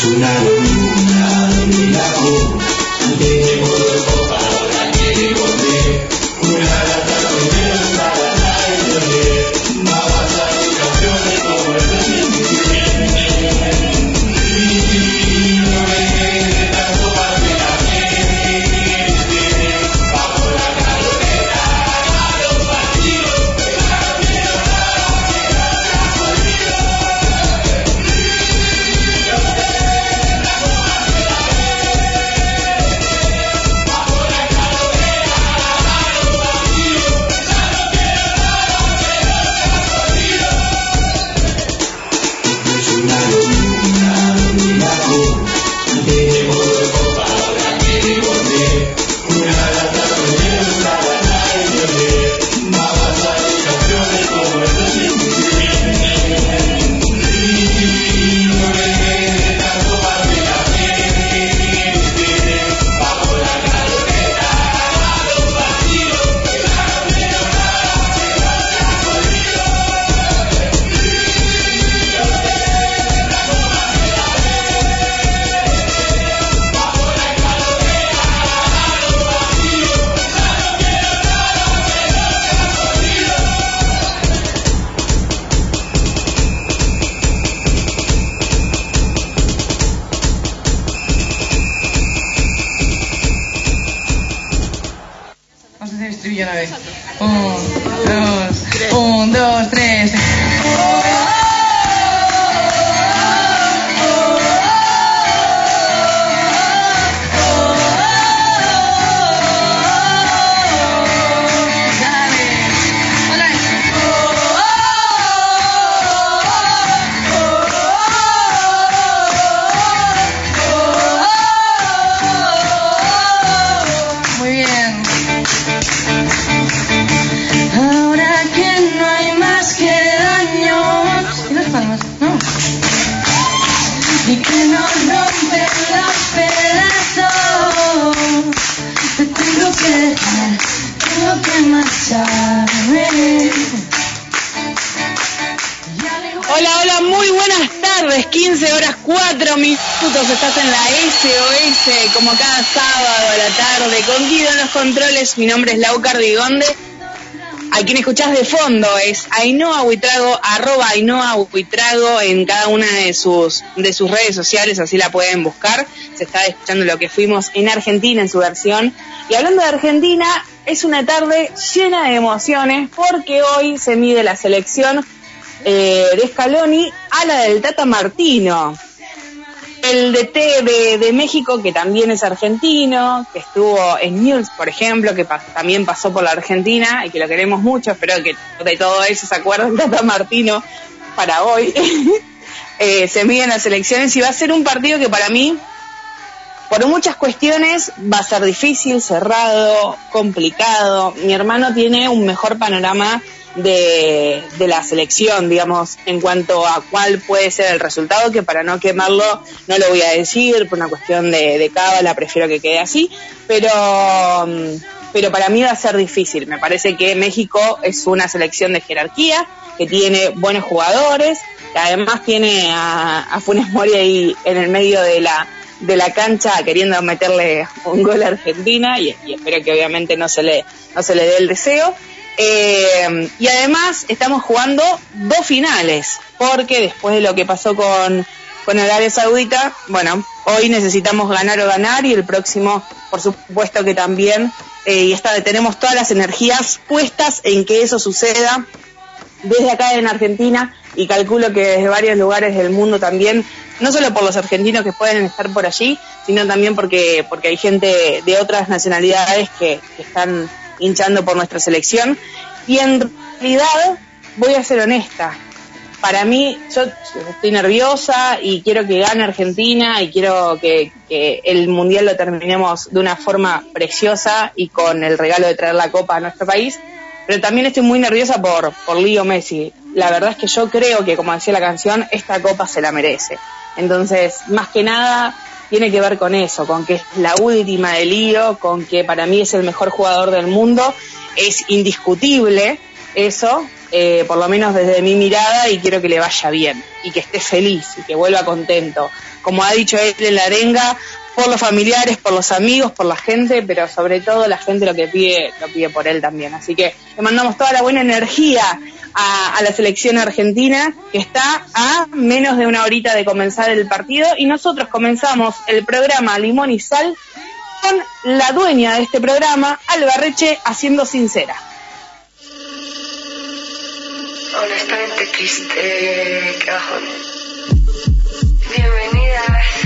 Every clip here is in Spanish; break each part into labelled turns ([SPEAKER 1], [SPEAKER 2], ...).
[SPEAKER 1] Es una luna de
[SPEAKER 2] Mi nombre es Lau Cardigonde. A quien escuchás de fondo es Ainhoa Huitrago, arroba Ainhoa en cada una de sus, de sus redes sociales, así la pueden buscar. Se está escuchando lo que fuimos en Argentina en su versión. Y hablando de Argentina, es una tarde llena de emociones porque hoy se mide la selección eh, de Scaloni a la del Tata Martino. El DT de, de México, que también es argentino, que estuvo en News, por ejemplo, que también pasó por la Argentina y que lo queremos mucho, espero que de todo eso se acuerden Tata Martino para hoy. Eh, se miden las elecciones y va a ser un partido que para mí, por muchas cuestiones, va a ser difícil, cerrado, complicado. Mi hermano tiene un mejor panorama de, la selección, digamos, en cuanto a cuál puede ser el resultado, que para no quemarlo no lo voy a decir, por una cuestión de, de cábala, prefiero que quede así, pero, mm, pero para mí va a ser difícil. Me parece que México es una selección de jerarquía, que tiene buenos jugadores, que además tiene a, a Funes Mori ahí en el medio de la de la cancha queriendo meterle un gol a Argentina y, y espero que obviamente no se le no se le dé el deseo Eh, y además estamos jugando dos finales porque después de lo que pasó con con Arabia Saudita bueno hoy necesitamos ganar o ganar y el próximo por supuesto que también eh, y está tenemos todas las energías puestas en que eso suceda desde acá en Argentina y calculo que desde varios lugares del mundo también, no solo por los argentinos que pueden estar por allí, sino también porque, porque hay gente de otras nacionalidades que están hinchando por nuestra selección. Y en realidad, voy a ser honesta, para mí, yo estoy nerviosa y quiero que gane Argentina y quiero que, el Mundial lo terminemos de una forma preciosa y con el regalo de traer la copa a nuestro país. Pero también estoy muy nerviosa por, por Leo Messi. La verdad es que yo creo que, como decía la canción, esta copa se la merece. Entonces, más que nada, tiene que ver con eso, con que es la última de Lío, con que para mí es el mejor jugador del mundo. Es indiscutible eso, eh, por lo menos desde mi mirada, y quiero que le vaya bien y que esté feliz y que vuelva contento. Como ha dicho él en la arenga, por los familiares, por los amigos, por la gente, pero sobre todo la gente lo que pide, lo pide por él también. Así que le mandamos toda la buena energía a, la selección argentina, que está a menos de una horita de comenzar el partido, y nosotros comenzamos el programa Limón y Sal con la dueña de este programa, Alba Reche, haciendo sincera
[SPEAKER 3] honestamente triste, qué bajón. Bienvenidas.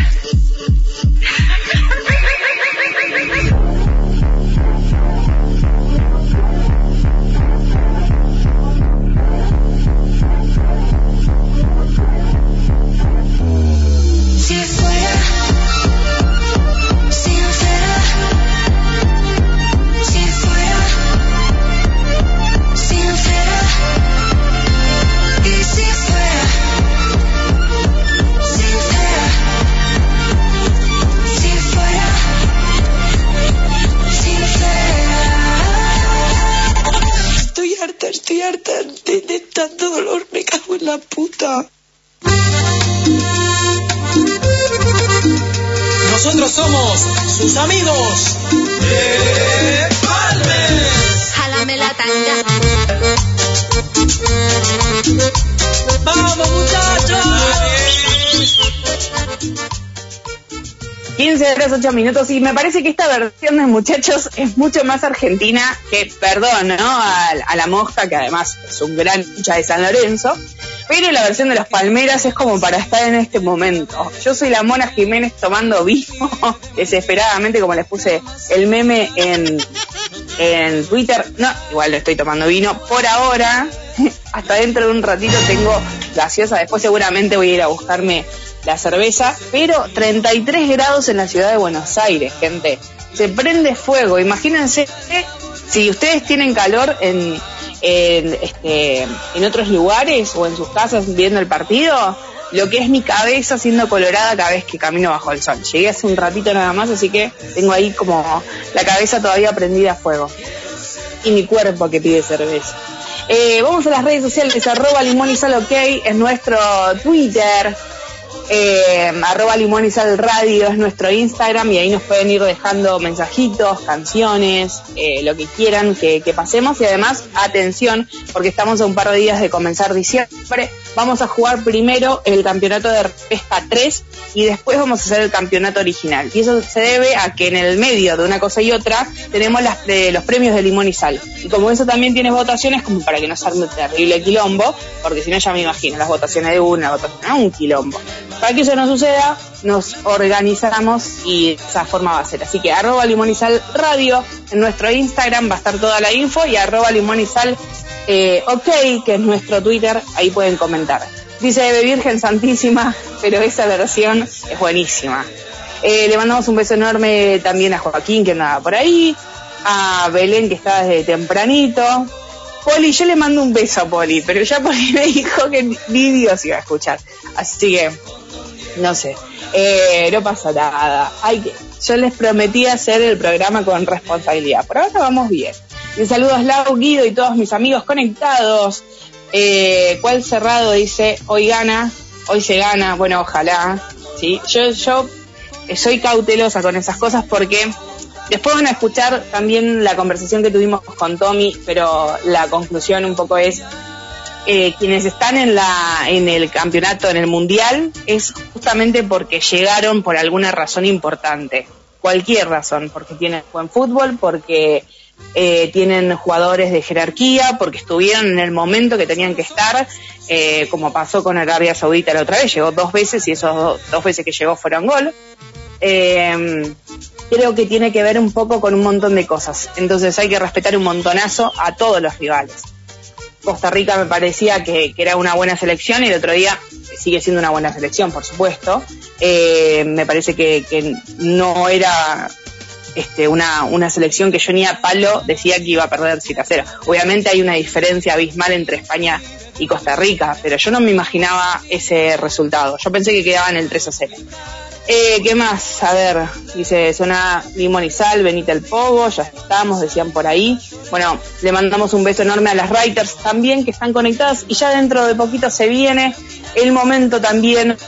[SPEAKER 4] Estoy harta, de, de tanto dolor, me cago en la puta.
[SPEAKER 5] Nosotros somos sus amigos de Palmes.
[SPEAKER 6] Jálame la tanga.
[SPEAKER 5] ¡Vamos muchachos!
[SPEAKER 2] 15 horas 8 minutos y me parece que esta versión de muchachos es mucho más argentina que, perdón, ¿no? A, la mosca, que además es un gran hincha de San Lorenzo, pero la versión de los Palmeras es como para estar en este momento. Yo soy la Mona Jiménez tomando vino desesperadamente, como les puse el meme en, en Twitter. No, igual lo estoy tomando vino por ahora. Hasta dentro de un ratito tengo gaseosa. Después seguramente voy a ir a buscarme la cerveza. Pero 33 grados en la ciudad de Buenos Aires, gente. Se prende fuego. Imagínense si ustedes tienen calor en, en, este, en otros lugares o en sus casas viendo el partido, lo que es mi cabeza siendo colorada cada vez que camino bajo el sol. Llegué hace un ratito nada más, así que tengo ahí como la cabeza todavía prendida a fuego. Y mi cuerpo que pide cerveza. Eh, vamos a las redes sociales, arroba limón y sal ok, es nuestro Twitter, eh, arroba limón y sal radio es nuestro Instagram y ahí nos pueden ir dejando mensajitos, canciones, eh, lo que quieran que, pasemos y además atención porque estamos a un par de días de comenzar diciembre, vamos a jugar primero el campeonato de pesca 3 y después vamos a hacer el campeonato original. Y eso se debe a que en el medio de una cosa y otra tenemos las, de, los premios de limón y sal. Y como eso también tiene votaciones como para que no se arme terrible quilombo porque si no ya me imagino las votaciones de una, votación a un quilombo para que eso no suceda, nos organizamos y esa forma va a ser. Así que arroba limonizal radio en nuestro Instagram va a estar toda la info y arroba limonizal eh, ok, que es nuestro Twitter, ahí pueden comentar. Dice Virgen Santísima, pero esa versión es buenísima. Eh, le mandamos un beso enorme también a Joaquín que andaba por ahí, a Belén que está desde tempranito, Poli, yo le mando un beso a Poli, pero ya Poli me dijo que ni Dios iba a escuchar. Así que, no sé, eh, no pasa nada. Hay yo les prometí hacer el programa con responsabilidad. Por ahora vamos bien. Y saludos Lau, Guido y todos mis amigos conectados. Eh, ¿Cuál cerrado dice, hoy gana, hoy se gana? Bueno, ojalá. ¿sí? Yo, yo soy cautelosa con esas cosas porque Después van a escuchar también la conversación que tuvimos con Tommy, pero la conclusión un poco es eh, quienes están en la en el campeonato, en el mundial, es justamente porque llegaron por alguna razón importante, cualquier razón, porque tienen buen fútbol, porque eh, tienen jugadores de jerarquía porque estuvieron en el momento que tenían que estar, eh, como pasó con Arabia Saudita la otra vez, llegó dos veces y esos do- dos veces que llegó fueron gol. Eh, creo que tiene que ver un poco con un montón de cosas, entonces hay que respetar un montonazo a todos los rivales. Costa Rica me parecía que, era una buena selección y el otro día sigue siendo una buena selección, por supuesto. Eh, me parece que, no era este, una, selección que yo ni a palo decía que iba a perder 7 a 0. Obviamente hay una diferencia abismal entre España y Costa Rica, pero yo no me imaginaba ese resultado. Yo pensé que quedaba en el 3 a 0. Eh, ¿Qué más? A ver, dice, suena limón y sal, Benita el Pogo, ya estamos, decían por ahí. Bueno, le mandamos un beso enorme a las writers también que están conectadas y ya dentro de poquito se viene el momento también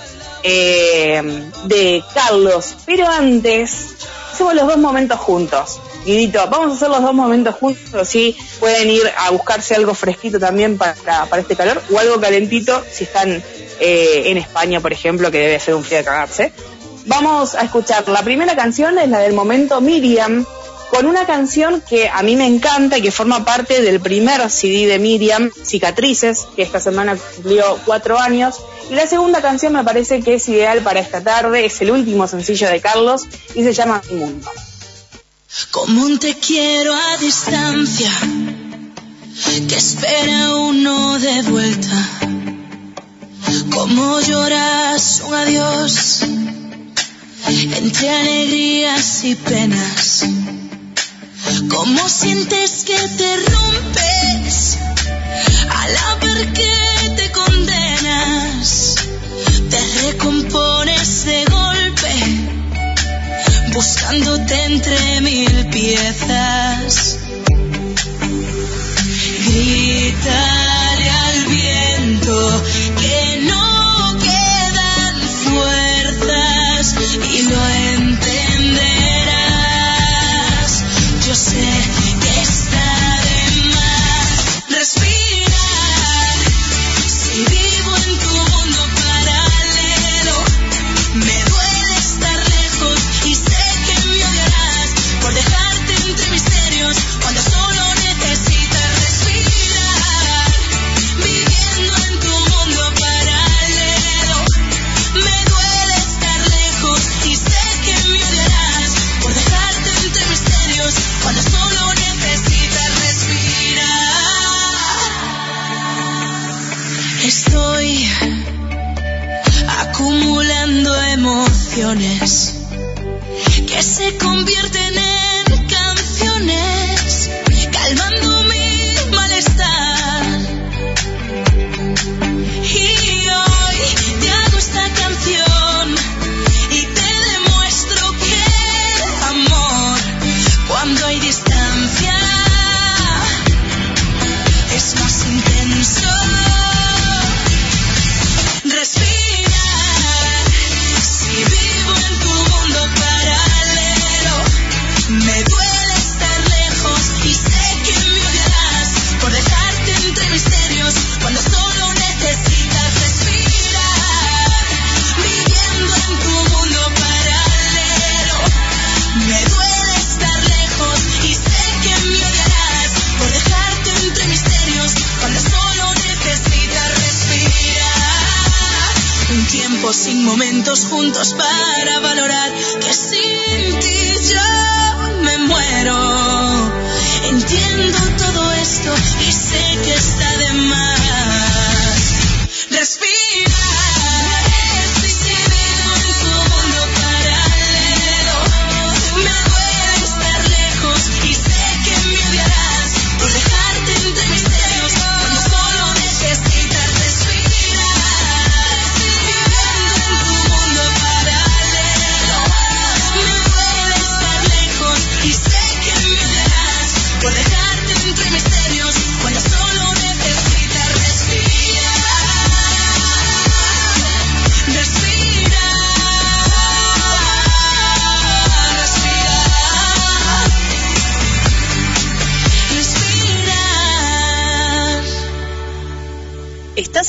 [SPEAKER 2] eh, de Carlos. Pero antes, hacemos los dos momentos juntos. Guidito, vamos a hacer los dos momentos juntos, sí, pueden ir a buscarse algo fresquito también para, para este calor o algo calentito si están eh, en España, por ejemplo, que debe ser un frío de cagarse. Vamos a escuchar, la primera canción es la del momento Miriam, con una canción que a mí me encanta y que forma parte del primer CD de Miriam, Cicatrices, que esta semana cumplió cuatro años. Y la segunda canción me parece que es ideal para esta tarde, es el último sencillo de Carlos y se llama Mundo.
[SPEAKER 6] Como un te quiero a distancia que espera uno de vuelta. Como lloras un adiós entre alegrías y penas. Como sientes que te rompes al ver que te condenas. Te recompones de golpe buscándote entre mil piezas. Grítale al viento emociones juntos para valorar que sin ti yo me muero. Entiendo todo esto y sé que está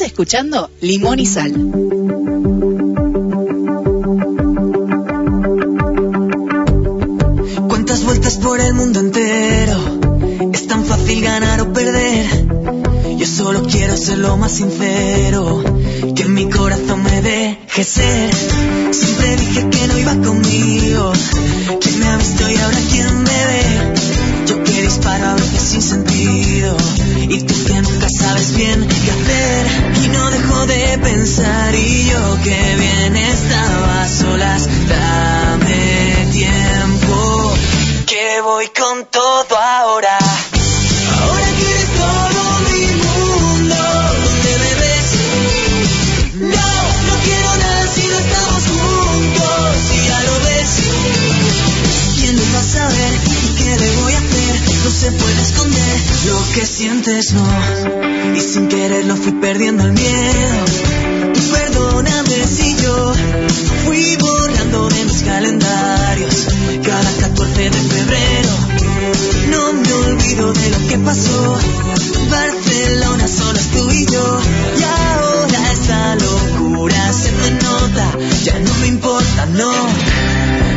[SPEAKER 7] Escuchando Limón y Sal.
[SPEAKER 8] Cuántas vueltas por el mundo entero fácil ganar o perder. Yo solo quiero ser lo más sincero, que mi corazón me deje ser. Siempre dije que no iba conmigo, ¿quién me ha visto y ahora quién me ve? Yo que disparo a veces sin sentido, y tú que nunca sabes bien Y sin querer lo fui perdiendo el miedo. Y perdóname si yo fui borrando de mis calendarios cada 14 de febrero. No me olvido de lo que pasó. Barcelona solo es tú y yo. Y ahora esta locura se me nota. Ya no me importa, no.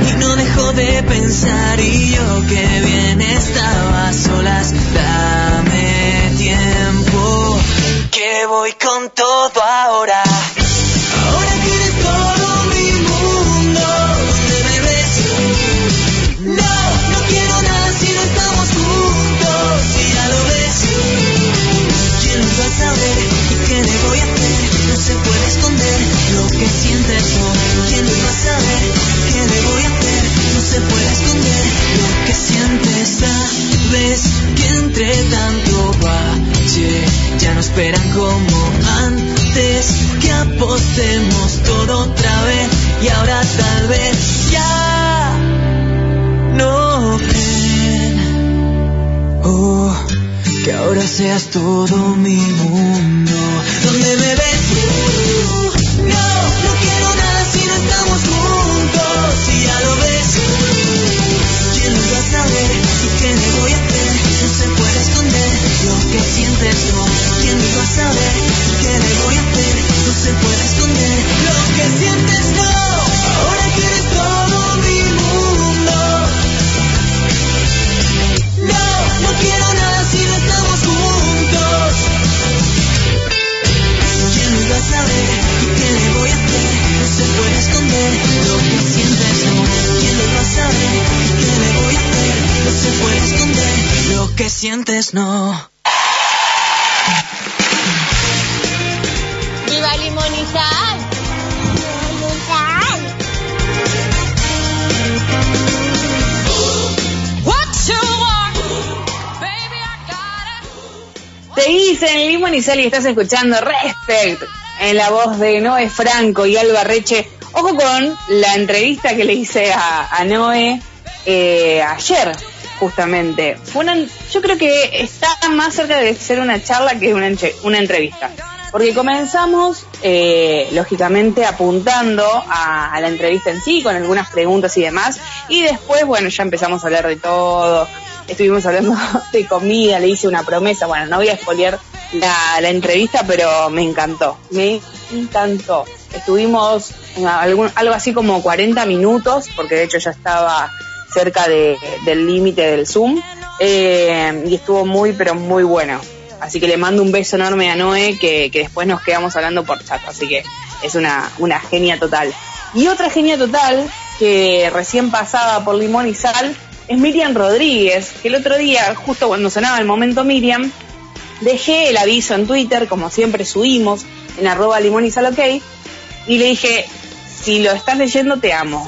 [SPEAKER 8] Y no dejo de pensar y yo que bien estaba solas. Sientes. Sabes que entre tanto bache ya no esperan como antes. Que apostemos todo otra vez y ahora tal vez ya no creen. Oh, que ahora seas todo mi mundo. ¿Dónde me ves? Saber? ¿Y qué le voy a hacer? No se puede esconder lo que sientes, no. ¿Quién va a saber? ¿Y qué le voy a hacer? No se puede esconder lo que sientes, no. Ahora que eres todo mi mundo. No, no quiero nada si no estamos juntos. ¿Quién iba a saber? ¿Y qué le voy a hacer? No se puede esconder lo que sientes, no. ¿Quién iba a saber? ¿Y qué le voy a hacer? No se puede esconder lo que sientes, no.
[SPEAKER 6] ¡Viva Limón y Sal!
[SPEAKER 2] Seguís en Limón y Sal y estás escuchando Respect en la voz de Noé Franco y Alba Reche. Ojo con la entrevista que le hice a, a Noé eh, ayer, justamente. Fue yo creo que está más cerca de ser una charla que una, una entrevista. Porque comenzamos, eh, lógicamente, apuntando a, a la entrevista en sí, con algunas preguntas y demás. Y después, bueno, ya empezamos a hablar de todo. Estuvimos hablando de comida, le hice una promesa. Bueno, no voy a expoliar la, la entrevista, pero me encantó. Me encantó. Estuvimos en algún- algo así como 40 minutos, porque de hecho ya estaba cerca de- del límite del Zoom. eh, y estuvo muy, pero muy bueno. Así que le mando un beso enorme a Noé, que, después nos quedamos hablando por chat. Así que es una, una genia total. Y otra genia total, que recién pasaba por Limón y Sal, es Miriam Rodríguez, que el otro día, justo cuando sonaba el momento Miriam, dejé el aviso en Twitter, como siempre subimos, en arroba limón y sal ok, y le dije, si lo estás leyendo te amo.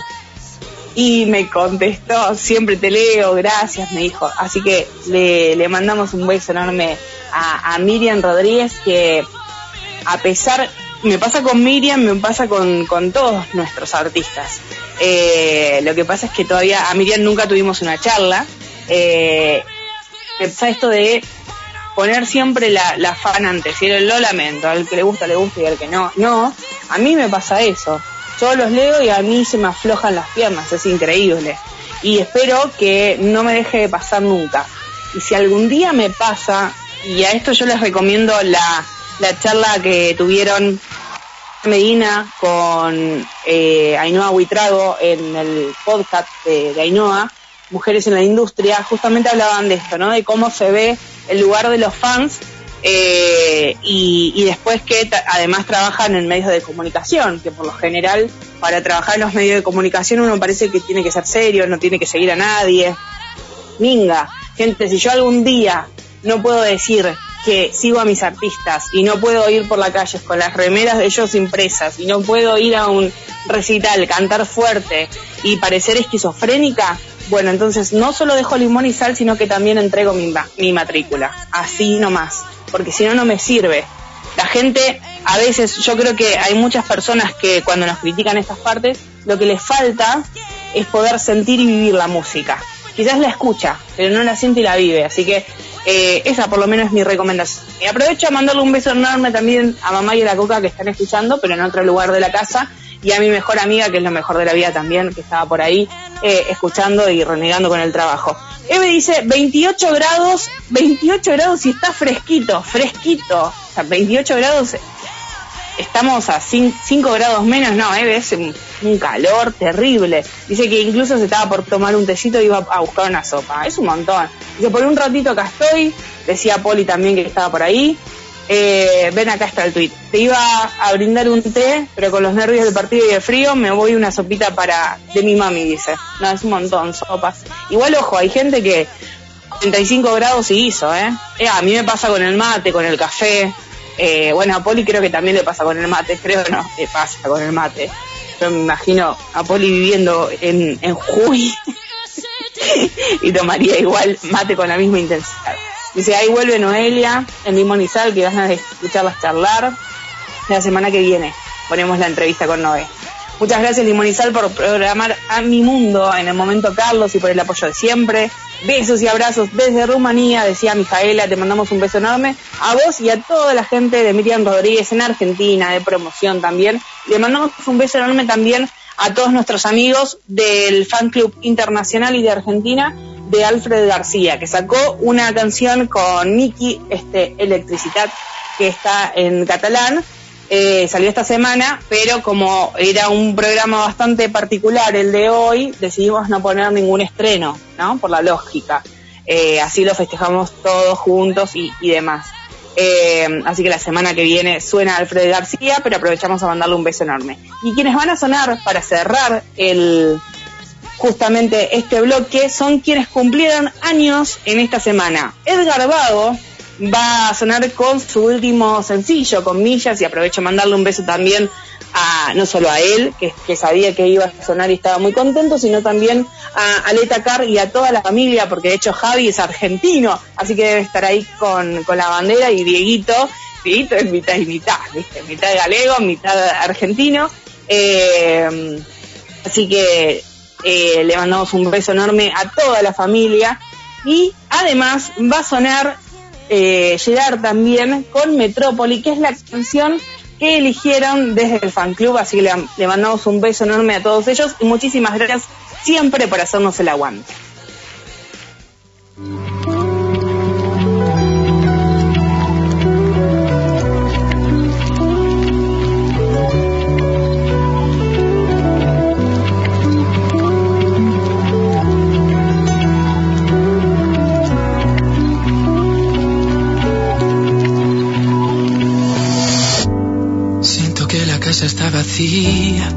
[SPEAKER 2] Y me contestó, siempre te leo, gracias, me dijo. Así que le, le mandamos un beso enorme a, Miriam Rodríguez, que a pesar, me pasa con Miriam, me pasa con, con todos nuestros artistas. Eh, lo que pasa es que todavía a Miriam nunca tuvimos una charla. Eh, esto de poner siempre la, la fan antes, y lo lamento, al que le gusta, le gusta y al que no, no, a mí me pasa eso. Yo los leo y a mí se me aflojan las piernas, es increíble. Y espero que no me deje de pasar nunca. Y si algún día me pasa, y a esto yo les recomiendo la, la charla que tuvieron Medina con eh, Ainhoa Huitrago en el podcast de, de Ainhoa, mujeres en la industria, justamente hablaban de esto, ¿no? De cómo se ve el lugar de los fans eh, y, después que además trabajan en medios de comunicación, que por lo general para trabajar en los medios de comunicación uno parece que tiene que ser serio, no tiene que seguir a nadie. Minga, gente, si yo algún día no puedo decir que sigo a mis artistas y no puedo ir por la calle con las remeras de ellos impresas y no puedo ir a un recital, cantar fuerte y parecer esquizofrénica, bueno, entonces no solo dejo limón y sal, sino que también entrego mi, mi matrícula. Así nomás, porque si no, no me sirve. La gente, a veces, yo creo que hay muchas personas que cuando nos critican estas partes, lo que les falta es poder sentir y vivir la música. Quizás la escucha, pero no la siente y la vive. Así que eh, esa por lo menos es mi recomendación. Y aprovecho a mandarle un beso enorme también a mamá y a la coca que están escuchando, pero en otro lugar de la casa. Y a mi mejor amiga, que es lo mejor de la vida también, que estaba por ahí eh, escuchando y renegando con el trabajo. Eve dice 28 grados, 28 grados y está fresquito, fresquito. O sea, 28 grados estamos a 5 grados menos, no, eh, es un, un calor terrible. Dice que incluso se estaba por tomar un tecito y iba a buscar una sopa. Es un montón. Dice, por un ratito acá estoy. Decía Poli también que estaba por ahí. Eh, ven acá está el tweet. Te iba a brindar un té, pero con los nervios del partido y el frío me voy una sopita para de mi mami, dice. No, es un montón, sopas. Igual, ojo, hay gente que 35 grados y hizo, ¿eh? Eh, A mí me pasa con el mate, con el café. Eh, bueno, a Poli creo que también le pasa con el mate, creo no, le pasa con el mate. Yo me imagino a Poli viviendo en, en Jujuy y tomaría igual mate con la misma intensidad. Dice, ahí vuelve Noelia, en Sal, que ganas de escucharlas charlar. La semana que viene ponemos la entrevista con Noé. Muchas gracias Sal por programar a mi mundo en el momento Carlos y por el apoyo de siempre. Besos y abrazos desde Rumanía, decía Mijaela, te mandamos un beso enorme a vos y a toda la gente de Miriam Rodríguez en Argentina, de promoción también. Le mandamos un beso enorme también a todos nuestros amigos del Fan Club Internacional y de Argentina de Alfred García, que sacó una canción con Miki, este, Electricidad, que está en catalán. Eh, salió esta semana, pero como era un programa bastante particular el de hoy, decidimos no poner ningún estreno, ¿no? Por la lógica. Eh, así lo festejamos todos juntos y, y demás. Eh, así que la semana que viene suena Alfred García, pero aprovechamos a mandarle un beso enorme. Y quienes van a sonar para cerrar el justamente este bloque son quienes cumplieron años en esta semana. Edgar Vago va a sonar con su último sencillo, con Millas, y aprovecho mandarle un beso también a no solo a él, que, que sabía que iba a sonar y estaba muy contento, sino también a Aleta Carr y a toda la familia, porque de hecho Javi es argentino, así que debe estar ahí con, con la bandera y Dieguito, Dieguito es mitad y mitad, ¿viste? mitad galego, mitad argentino. Eh, así que eh, le mandamos un beso enorme a toda la familia y además va a sonar eh, también con Metrópoli, que es la canción que eligieron desde el fan club, así que le, le mandamos un beso enorme a todos ellos y muchísimas gracias siempre por hacernos el aguante.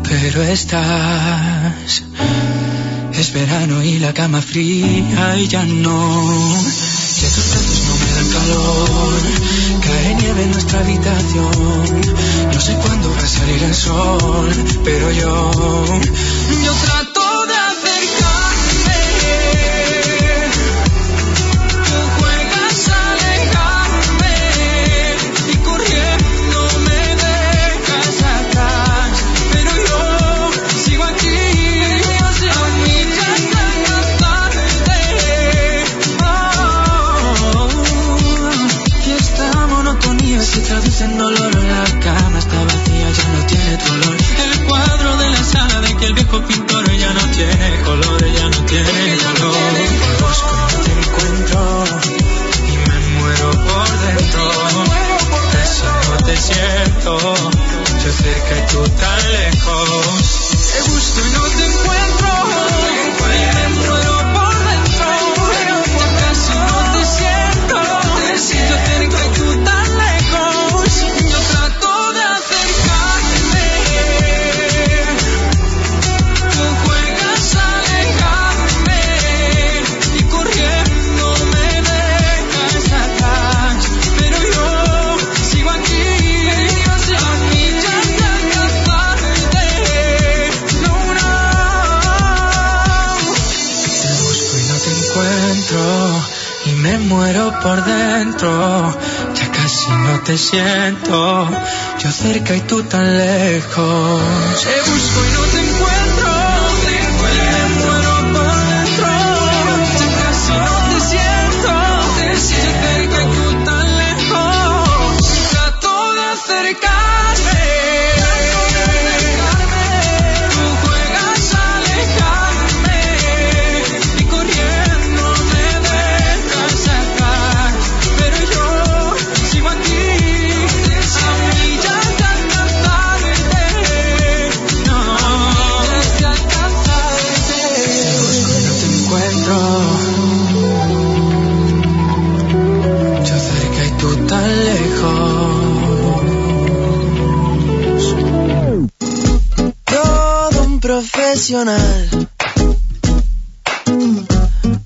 [SPEAKER 9] Pero estás. Es verano y la cama fría y ya no. Que tus brazos no me dan calor. Cae nieve en nuestra habitación. No sé cuándo va a salir el sol, pero yo. Yo trato en dolor. La cama está vacía, ya no tiene tu olor. El cuadro de la sala de que el viejo pintor ya no tiene color, ya no tiene color. Te busco y te encuentro y me muero por dentro. Eso no te siento, yo cerca y tú tan lejos. Te busco y no te encuentro. Ya casi no te siento. Yo cerca y tú tan lejos.
[SPEAKER 10] Te busco y no te encuentro.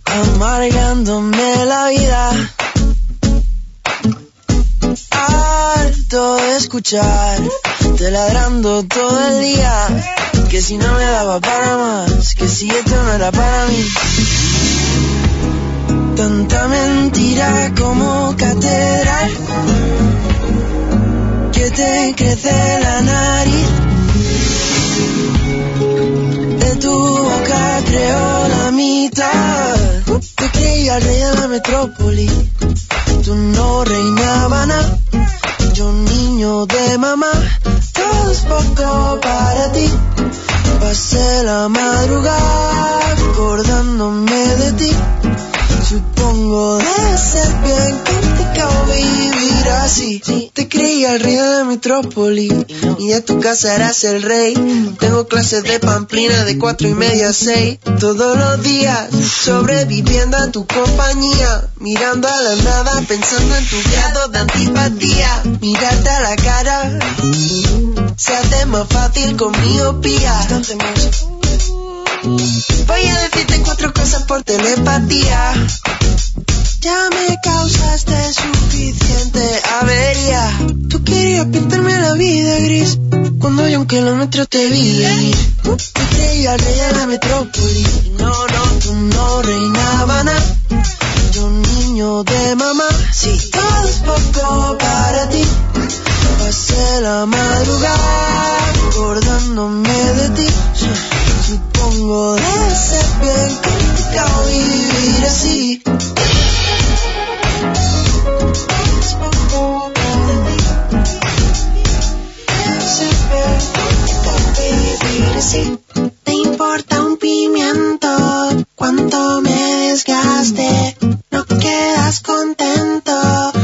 [SPEAKER 10] Amargándome la vida. Harto de escuchar te ladrando todo el día. Que si no me daba para más que si esto no era para mí. Tanta mentira como catedral. Que te crece la nariz tu boca creo la mitad. Te creía el rey de la metrópoli. Tú no reinabas nada. Yo niño de mamá. Todo es poco para ti. Pasé la madrugada acordándome de ti. Supongo debe ser bien complicado vivir así. Te creía el rey de metrópoli y de tu casa eras el rey. Tengo clases de pamplina de cuatro y media a seis. Todos los días sobreviviendo a tu compañía. Mirando a la nada pensando en tu grado de antipatía. Mirarte a la cara se hace más fácil con miopía. Voy a decirte cuatro cosas por telepatía. Ya me causaste suficiente avería. Tú querías pintarme la vida gris. Cuando yo un kilómetro te vi. Te creía el rey de la metrópoli. No, no, tú no reinabas nada. Yo niño de mamá. Sí, todo es poco para ti. Pasé la madrugada acordándome de ti. Supongo debe ser bien complicado vivir así. Te importa un pimiento cuánto me desgaste. No quedas contento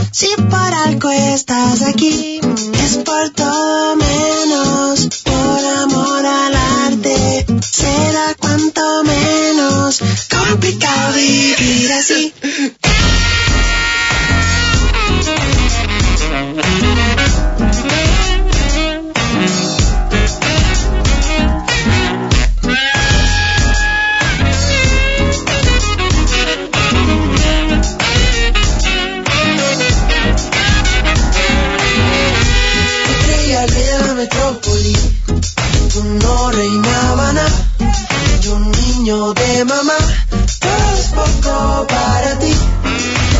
[SPEAKER 10] si por algo estás aquí. Es por todo menos por amor al arte. Será cuanto menos complicado vivir así. Tú no reinabas nada. Yo un niño de mamá. Es poco para ti.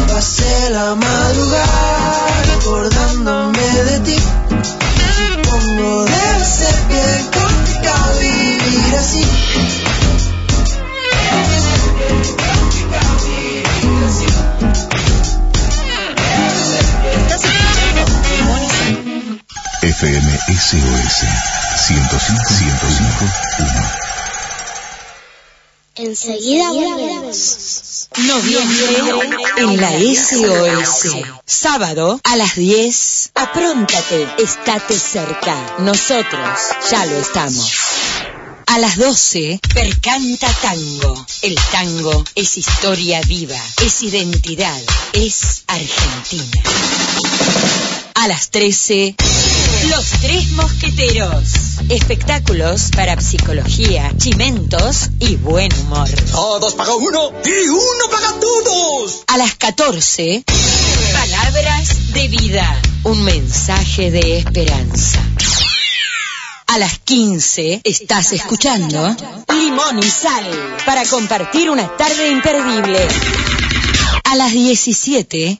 [SPEAKER 10] Pasé la madrugada acordándome de ti. Supongo debe ser bien complicado vivir así.
[SPEAKER 11] FM SOS 105 105
[SPEAKER 12] Enseguida volvemos.
[SPEAKER 13] Noviembre en la SOS. Sábado a las 10. Apróntate, estate cerca. Nosotros ya lo estamos. A las 12, Percanta Tango. El tango es historia viva, es identidad, es Argentina. A las 13, Los Tres Mosqueteros. Espectáculos para psicología, chimentos y buen humor.
[SPEAKER 14] Todos paga uno y uno paga todos.
[SPEAKER 13] A las 14, Palabras de vida. Un mensaje de esperanza. A las 15 estás escuchando Limón y Sal para compartir una tarde imperdible. A A las 17,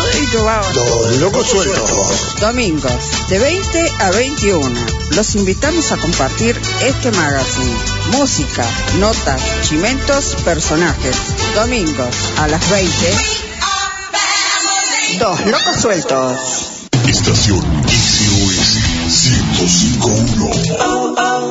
[SPEAKER 15] tú vas.
[SPEAKER 16] Los locos sueltos.
[SPEAKER 15] Domingos, de 20 a 21. Los invitamos a compartir este magazine. Música, notas, chimentos, personajes. Domingos, a las 20. Dos locos sueltos.
[SPEAKER 17] Estación SOS 1051.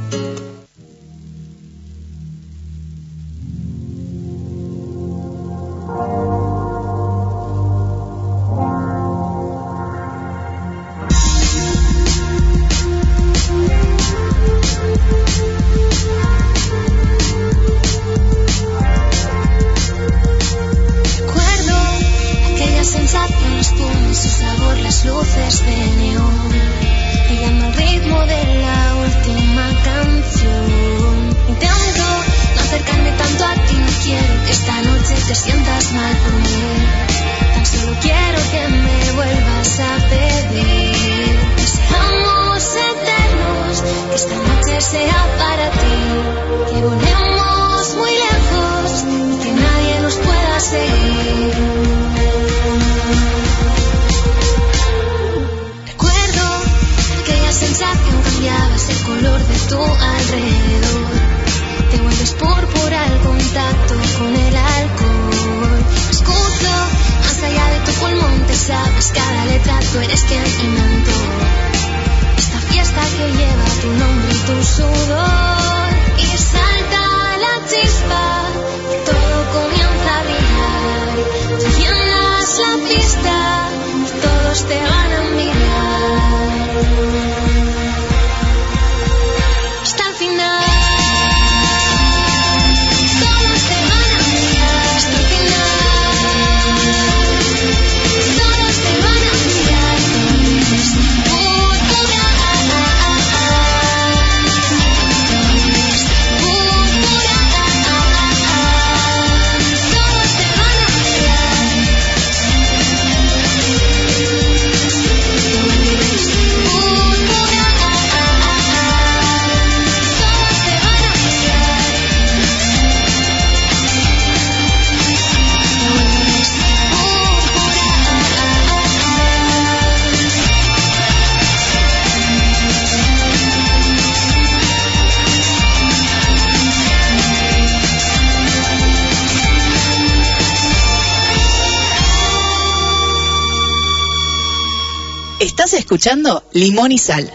[SPEAKER 7] Limón y Sal.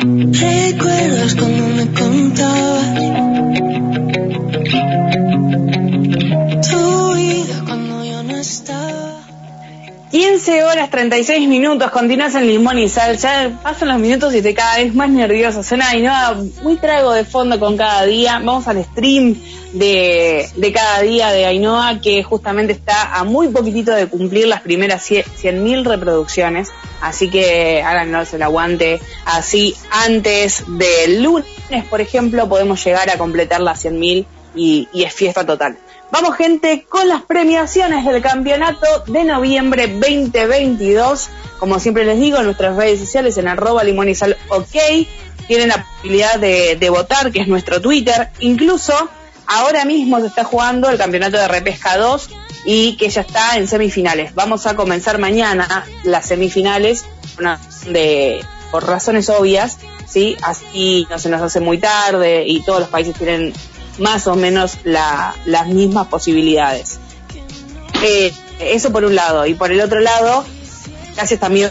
[SPEAKER 6] ¿Recuerdas cuando me contaba tu vida cuando yo no estaba?
[SPEAKER 2] 15 horas 36 minutos, continúas en Limón y Sal, ya pasan los minutos y te cada vez más nervioso. Suena Ainhoa muy trago de fondo con cada día. Vamos al stream de, de cada día de Ainhoa, que justamente está a muy poquitito de cumplir las primeras 100.000 reproducciones. Así que háganos el aguante. Así, antes del lunes, por ejemplo, podemos llegar a completar las 100.000 y, y es fiesta total. Vamos gente con las premiaciones del campeonato de noviembre 2022. Como siempre les digo, en nuestras redes sociales en arroba limón y sal ok. Tienen la posibilidad de, de votar, que es nuestro Twitter. Incluso ahora mismo se está jugando el campeonato de repesca 2 y que ya está en semifinales. Vamos a comenzar mañana las semifinales por razones obvias, ¿sí? Así no se nos hace muy tarde y todos los países tienen más o menos la- las mismas posibilidades. Eh, eso por un lado. Y por el otro lado, gracias también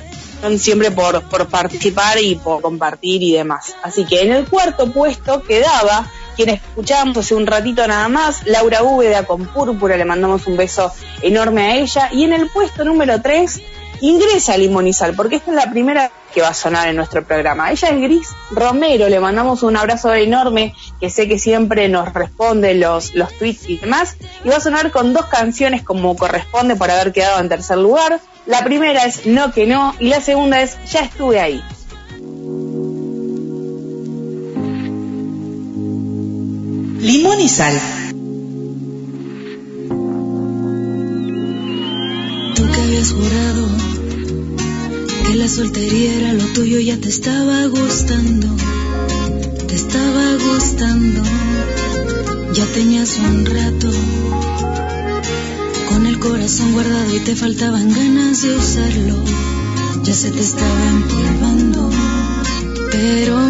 [SPEAKER 2] siempre por, por participar y por compartir y demás. Así que en el cuarto puesto quedaba quien escuchábamos hace un ratito nada más, Laura Úbeda con Púrpura, le mandamos un beso enorme a ella. Y en el puesto número 3 ingresa Sal, porque esta es la primera que va a sonar en nuestro programa. Ella es Gris Romero, le mandamos un abrazo enorme, que sé que siempre nos responde los, los tweets y demás. Y va a sonar con dos canciones como corresponde por haber quedado en tercer lugar. La primera es No que no y la segunda es Ya estuve ahí.
[SPEAKER 7] Limón y Sal.
[SPEAKER 6] Tú que habías jurado que la soltería era lo tuyo, ya te estaba gustando, te estaba gustando, ya tenías un rato con el corazón guardado y te faltaban ganas de usarlo, ya se te estaba empolvando, pero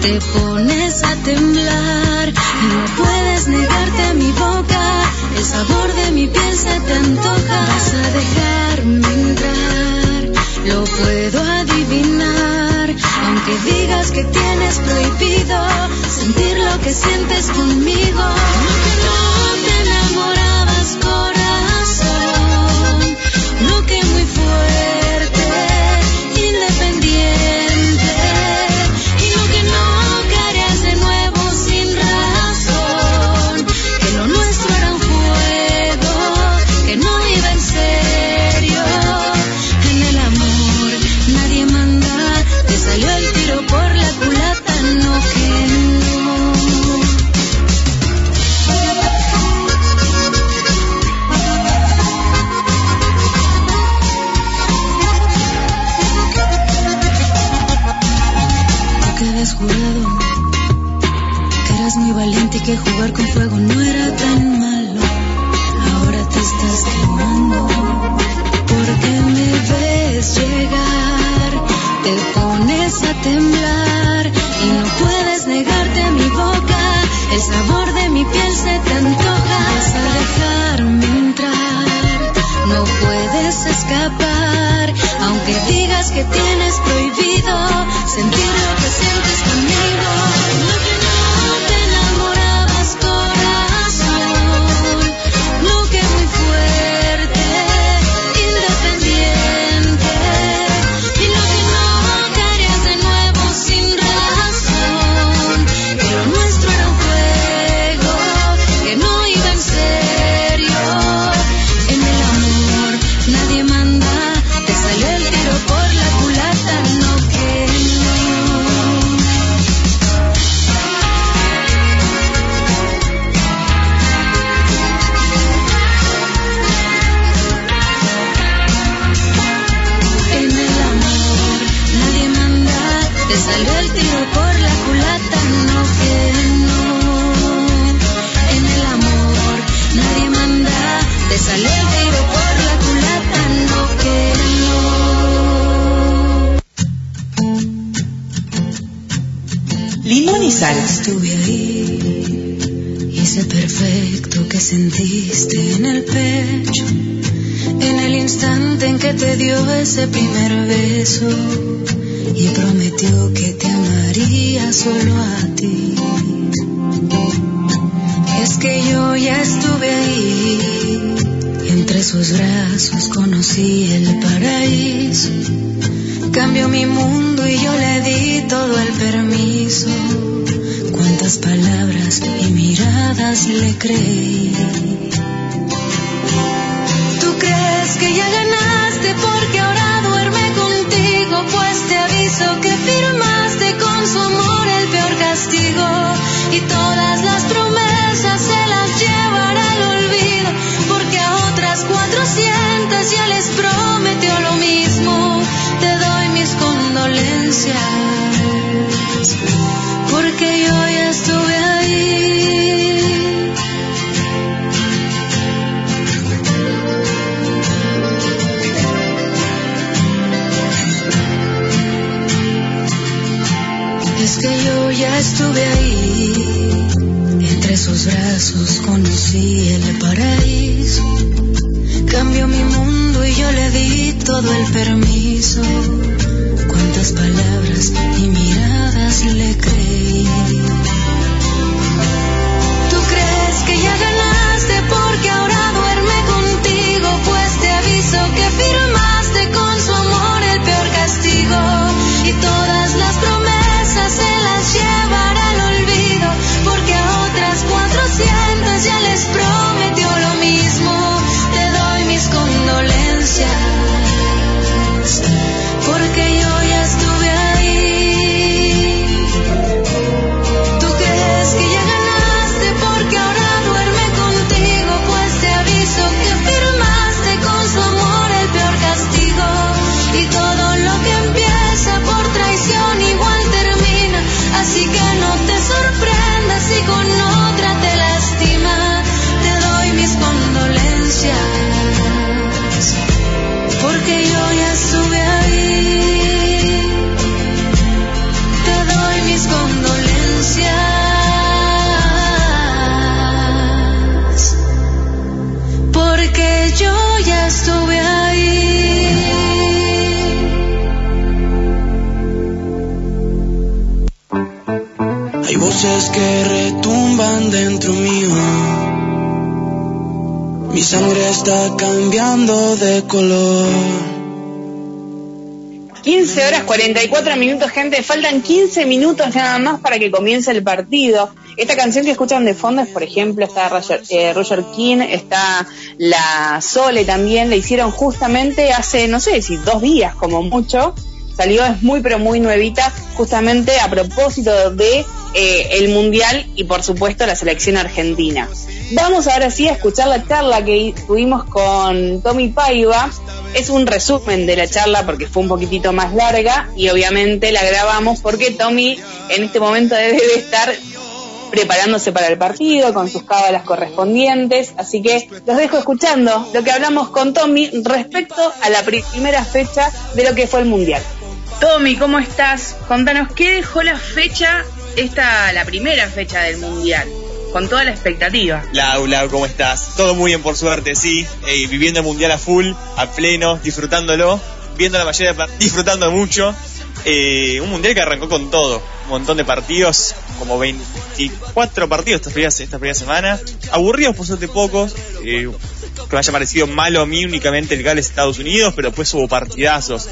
[SPEAKER 6] te pones a temblar y no puedes negarte a mi boca. El sabor de mi piel se te antoja. Vas a dejarme entrar, lo puedo adivinar. Aunque digas que tienes prohibido sentir lo que sientes conmigo. No que no te enamorabas, corazón. No que muy fuerte, que jugar con fuego no era tan malo. Ahora te estás quemando porque me ves llegar, te pones a temblar y no puedes negarte a mi boca. El sabor de mi piel se te antoja. Vas a dejarme entrar, no puedes escapar, aunque digas que tienes prohibido sentir lo que sientes conmigo. Primer beso y prometió que te amaría solo a ti. Es que yo ya estuve ahí, entre sus brazos conocí el paraíso. Cambió mi mundo y yo le di todo el permiso. Cuántas palabras y miradas le creí.
[SPEAKER 2] 44 minutos, gente. Faltan 15 minutos nada más para que comience el partido. Esta canción que escuchan de fondo es, por ejemplo, está Roger, eh, Roger King, está la Sole también. La hicieron justamente hace, no sé si dos días como mucho. Salió, es muy pero muy nuevita, justamente a propósito de eh, el Mundial y por supuesto la selección argentina. Vamos ahora sí a escuchar la charla que tuvimos con Tommy Paiva. Es un resumen de la charla porque fue un poquitito más larga y obviamente la grabamos porque Tommy en este momento debe de estar preparándose para el partido con sus cábalas correspondientes. Así que los dejo escuchando lo que hablamos con Tommy respecto a la primera fecha de lo que fue el Mundial. Tommy, ¿cómo estás? Contanos, ¿qué dejó la fecha, esta, la primera fecha del Mundial? Con toda la expectativa.
[SPEAKER 18] Lau, Lau, ¿cómo estás? Todo muy bien, por suerte, sí. Eh, viviendo el mundial a full, a pleno, disfrutándolo, viendo la mayoría, de disfrutando mucho. Eh, un mundial que arrancó con todo, un montón de partidos, como 24 partidos esta primera, esta primera semana. Aburridos, por suerte, pocos. eh, que me haya parecido malo a mí únicamente el Gales-Estados Unidos, pero después hubo partidazos.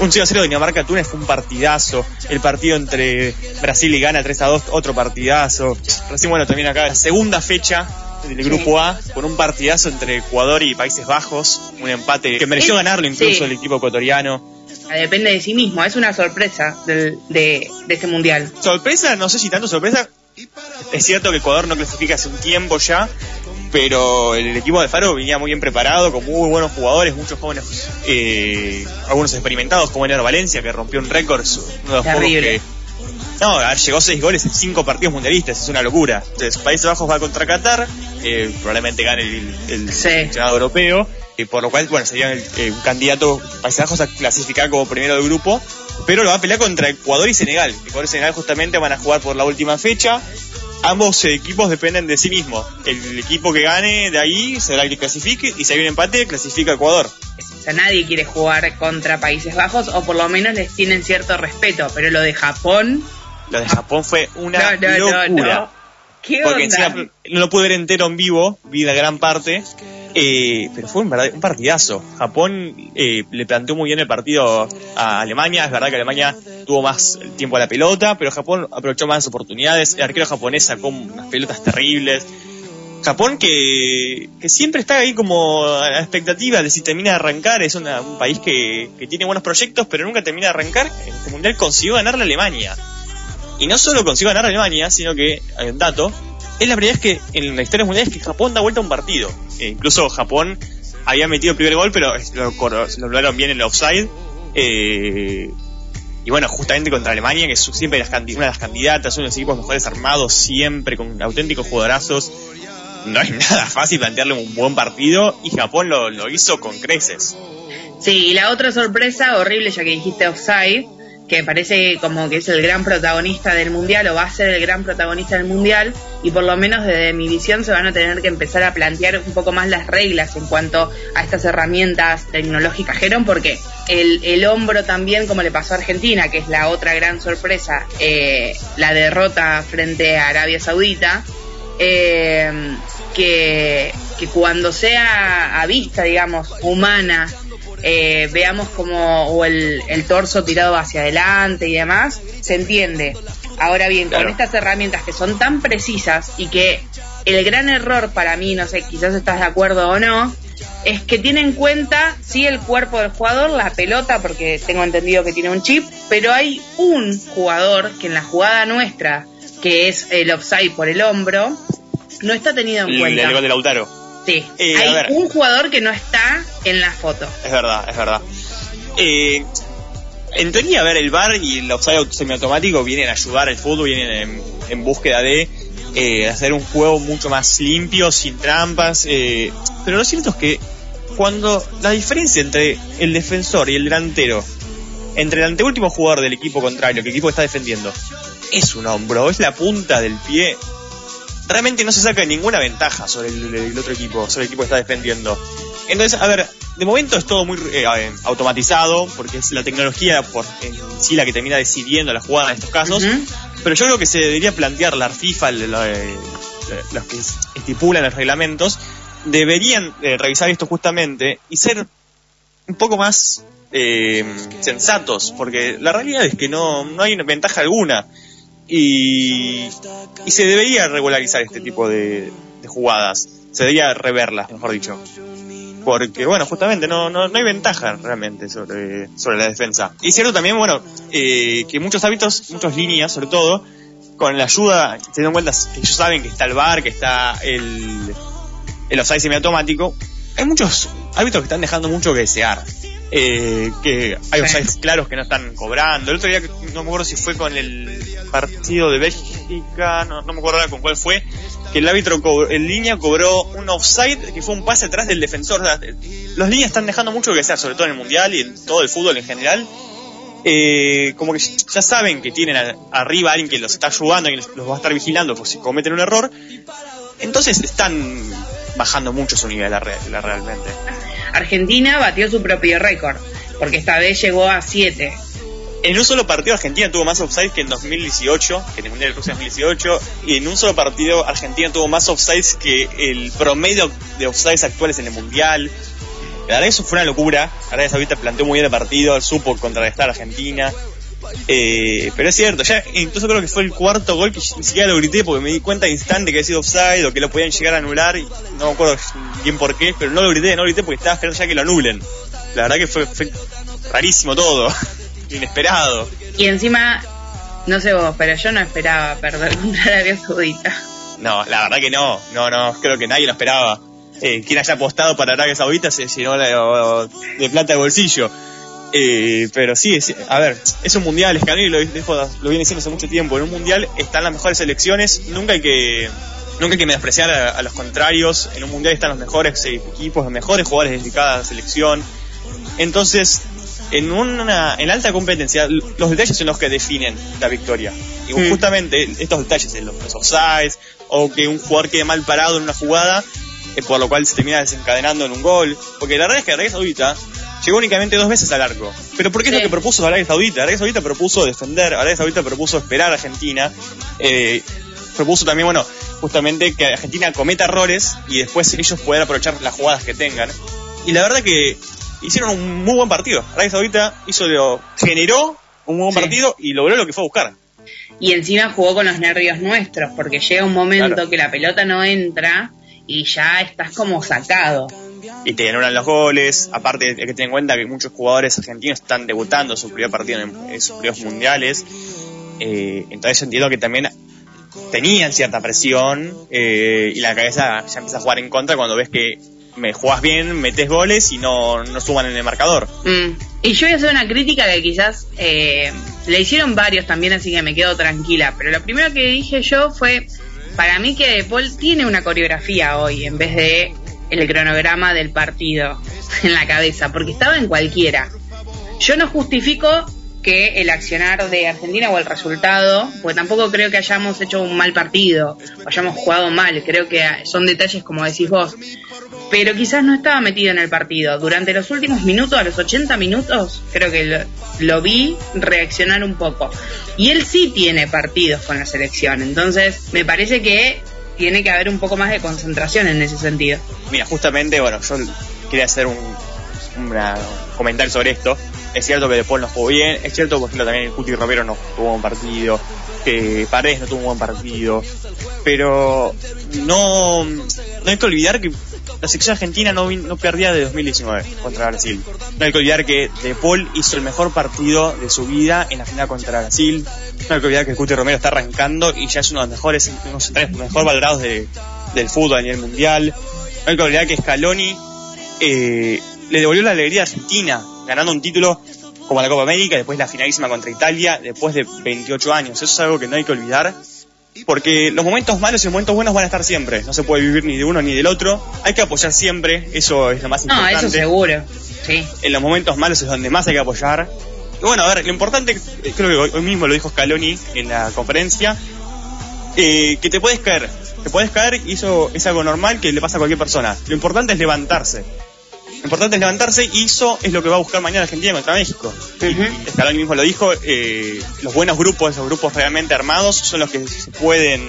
[SPEAKER 18] Un 0 0 de Dinamarca-Túnez fue un partidazo. El partido entre Brasil y Ghana 3 a 2, otro partidazo. Recién, bueno, también acá la segunda fecha del grupo A, con un partidazo entre Ecuador y Países Bajos. Un empate que mereció ganarlo incluso
[SPEAKER 2] sí.
[SPEAKER 18] el equipo ecuatoriano.
[SPEAKER 2] Depende de sí mismo, es una sorpresa del- de, de este Mundial.
[SPEAKER 18] Sorpresa, no sé si tanto sorpresa. Es cierto que Ecuador no clasifica hace un tiempo ya, pero el equipo de Faro venía muy bien preparado, con muy buenos jugadores, muchos jóvenes, eh, algunos experimentados, como Enero Valencia, que rompió un récord, uno de los que... No, llegó seis goles en cinco partidos mundialistas, es una locura. Entonces, Países Bajos va contra Qatar, eh, probablemente gane el, el seleccionado europeo, eh, por lo cual, bueno, sería el- eh, un candidato Países Bajos a clasificar como primero del grupo, pero lo va a pelear contra Ecuador y Senegal. Ecuador y Senegal justamente van a jugar por la última fecha. Ambos equipos dependen de sí mismos. El equipo que gane de ahí será el que clasifique y si hay un empate clasifica a Ecuador.
[SPEAKER 2] O sea, nadie quiere jugar contra Países Bajos o por lo menos les tienen cierto respeto, pero lo de Japón...
[SPEAKER 18] Lo de Japón fue una
[SPEAKER 2] No, no, no,
[SPEAKER 18] locura.
[SPEAKER 2] no. ¿Qué
[SPEAKER 18] Porque
[SPEAKER 2] onda?
[SPEAKER 18] encima no lo pude ver entero en vivo, vi la gran parte, eh, pero fue un, partidazo. Japón eh, le planteó muy bien el partido a Alemania, es verdad que Alemania tuvo más tiempo a la pelota, pero Japón aprovechó más oportunidades, el arquero japonés sacó unas pelotas terribles. Japón que, que siempre está ahí como a la expectativa de si termina de arrancar, es una- un país que, tiene buenos proyectos, pero nunca termina de arrancar. Este mundial consiguió ganar a Alemania. Y no solo consiguió ganar a Alemania, sino que, hay un dato, es la primera vez que en la historia mundial es que Japón da vuelta a un partido. Eh, incluso Japón había metido el primer gol, pero lo, lograron bien en el offside. Eh, y bueno, justamente contra Alemania, que es siempre las una de las candidatas, uno de los equipos mejores armados, siempre con auténticos jugadorazos. No es nada fácil plantearle un buen partido y Japón lo, lo hizo con creces.
[SPEAKER 2] Sí, y la otra sorpresa horrible, ya que dijiste offside, que parece como que es el gran protagonista del mundial o va a ser el gran protagonista del mundial, y por lo menos desde mi visión se van a tener que empezar a plantear un poco más las reglas en cuanto a estas herramientas tecnológicas, Jerón, porque el, el hombro también, como le pasó a Argentina, que es la otra gran sorpresa, eh, la derrota frente a Arabia Saudita, eh, que, que cuando sea a vista, digamos, humana, eh, veamos como o el, el torso tirado hacia adelante y demás, se entiende. Ahora bien,
[SPEAKER 18] Claro.
[SPEAKER 2] con estas herramientas que son tan precisas y que el gran error para mí, no sé, quizás estás de acuerdo o no, es que tiene en cuenta, sí, el cuerpo del jugador, la pelota, porque tengo entendido que tiene un chip, pero hay un jugador que en la jugada nuestra, que es el offside por el hombro, no está tenido en
[SPEAKER 18] El,
[SPEAKER 2] cuenta.
[SPEAKER 18] el gol de Lautaro.
[SPEAKER 2] Sí,
[SPEAKER 18] Eh,
[SPEAKER 2] hay un jugador que no está en la foto.
[SPEAKER 18] Es verdad, es verdad. Eh, en teoría, a ver, el VAR y el offside semiautomático vienen a ayudar al fútbol, vienen en, en búsqueda de eh, hacer un juego mucho más limpio, sin trampas. eh, pero lo cierto es que cuando la diferencia entre el defensor y el delantero, entre el anteúltimo jugador del equipo contrario, que el equipo está defendiendo, es un hombro, es la punta del pie, realmente no se saca ninguna ventaja sobre el, el otro equipo, sobre el equipo que está defendiendo. Entonces, a ver, de momento es todo muy eh, eh, automatizado, porque es la tecnología por en sí la que termina decidiendo la jugada en estos casos. Pero yo creo que se debería plantear la FIFA, eh, los que estipulan los reglamentos, deberían eh, revisar esto justamente y ser un poco más eh, sensatos, porque la realidad es que no, no hay ventaja alguna. Y, y se debería regularizar este tipo de, jugadas. Se debería reverlas, mejor dicho. Porque, bueno, justamente no, no, no hay ventaja realmente sobre, sobre la defensa. Y cierto también, bueno, eh, que muchos hábitos, muchas líneas, sobre todo, con la ayuda, teniendo en cuenta que ellos saben que está el bar, que está el, el offside semiautomático, hay muchos hábitos que están dejando mucho que desear. Eh, que hay offsides claros que no están cobrando. El otro día, no me acuerdo si fue con el partido de Bélgica, no, no me acuerdo ahora con cuál fue, que el árbitro co- en línea cobró un offside que fue un pase atrás del defensor. O sea, los líneas están dejando mucho que desear, sobre todo en el mundial y en todo el fútbol en general. Eh, como que ya saben que tienen a- arriba a alguien que los está ayudando, que los los va a estar vigilando por si cometen un error. Entonces están bajando mucho su nivel la la- realmente.
[SPEAKER 2] Argentina batió su propio récord, porque esta vez llegó a 7.
[SPEAKER 18] En un solo partido Argentina tuvo más offsides que en 2018, que en el Mundial de Rusia 2018, y en un solo partido Argentina tuvo más offsides que el promedio de offsides actuales en el Mundial. La verdad eso fue una locura. Arabia Saudita planteó muy bien el partido, supo contrarrestar a Argentina. Eh, pero es cierto, ya incluso creo que fue el cuarto gol que ni siquiera lo grité porque me di cuenta de instante que había sido offside o que lo podían llegar a anular y no me acuerdo bien por qué, pero no lo grité, no lo grité porque estaba esperando ya que lo anulen. La verdad que fue, fue rarísimo todo, inesperado.
[SPEAKER 2] Y encima, no sé vos, pero yo no esperaba perder contra Arabia Saudita.
[SPEAKER 18] No, la verdad que no, no, no, creo que nadie lo esperaba. Eh, quien haya apostado para Arabia Saudita se llenó de plata de bolsillo. Eh, pero sí, es- a ver, es un mundial, Scaloni lo, lo viene diciendo hace mucho tiempo, en un mundial están las mejores selecciones, nunca hay que nunca hay que menospreciar a, a los contrarios, en un mundial están los mejores equipos, los mejores jugadores de cada selección. Entonces, en una en alta competencia los detalles son los que definen la victoria. Y
[SPEAKER 2] Mm.
[SPEAKER 18] justamente estos detalles, los, los offsides, o que un jugador quede mal parado en una jugada, eh, por lo cual se termina desencadenando en un gol. Porque la verdad es que Arabia Saudita llegó únicamente dos veces al arco. Pero ¿por qué es lo que propuso Arabia Saudita? Arabia Saudita propuso defender, Arabia Saudita propuso esperar a Argentina. eh, propuso también, bueno, justamente que Argentina cometa errores y después ellos puedan aprovechar las jugadas que tengan. Y la verdad que hicieron un muy buen partido. Arabia Saudita hizo lo, generó un buen
[SPEAKER 2] Sí.
[SPEAKER 18] partido y logró lo que fue a buscar.
[SPEAKER 2] Y encima jugó con los nervios nuestros, porque llega un momento que la pelota no entra y ya estás como sacado.
[SPEAKER 18] Y te anulan los goles. Aparte, hay que tener en cuenta que muchos jugadores argentinos están debutando su primer partido en, sus primeros mundiales. Eh, entonces entiendo que también tenían cierta presión eh, y la cabeza ya empieza a jugar en contra cuando ves que me jugás bien, metes goles y no, no suman en el marcador.
[SPEAKER 2] Mm. Y yo voy a hacer una crítica que quizás eh, le hicieron varios también, así que me quedo tranquila. Pero lo primero que dije yo fue, para mí que De Paul tiene una coreografía hoy en vez de el cronograma del partido en la cabeza, porque estaba en cualquiera. Yo no justifico que el accionar de Argentina o el resultado, pues tampoco creo que hayamos hecho un mal partido, o hayamos jugado mal, creo que son detalles como decís vos, pero quizás no estaba metido en el partido. Durante los últimos minutos, a los 80 minutos, creo que lo, lo vi reaccionar un poco. Y él sí tiene partidos con la selección, entonces me parece que tiene que haber un poco más de concentración en ese sentido.
[SPEAKER 18] Mira, justamente, bueno, yo quería hacer un, una- un comentario sobre esto. Es cierto que después no jugó bien, es cierto, por también el Cuti Romero no tuvo un buen partido, que Paredes no tuvo un buen partido, pero no hay que olvidar que la selección argentina no, no perdía de 2019 contra Brasil. No hay que olvidar que De Paul hizo el mejor partido de su vida en la final contra Brasil. No hay que olvidar que Cuti Romero está arrancando y ya es uno de los mejores, uno de los tres mejor valorados de- del fútbol a nivel mundial. No hay que olvidar que Scaloni eh, le devolvió la alegría a Argentina, ganando un título como la Copa América, después la finalísima contra Italia, después de 28 años. Eso es algo que no hay que olvidar, porque los momentos malos y los momentos buenos van a estar siempre. No se puede vivir ni de uno ni del otro. Hay que apoyar siempre, eso es lo más
[SPEAKER 2] No,
[SPEAKER 18] importante.
[SPEAKER 2] eso seguro. Sí.
[SPEAKER 18] En los momentos malos es donde más hay que apoyar. Y bueno, a ver, lo importante, eh, creo que hoy hoy mismo lo dijo Scaloni en la conferencia, eh, que te puedes caer. Te puedes caer y eso es algo normal que le pasa a cualquier persona. Lo importante es levantarse. Lo importante es levantarse y eso es lo que va a buscar mañana Argentina contra México. Scaloni mismo lo dijo, eh, los buenos grupos, esos grupos realmente armados, son los que se pueden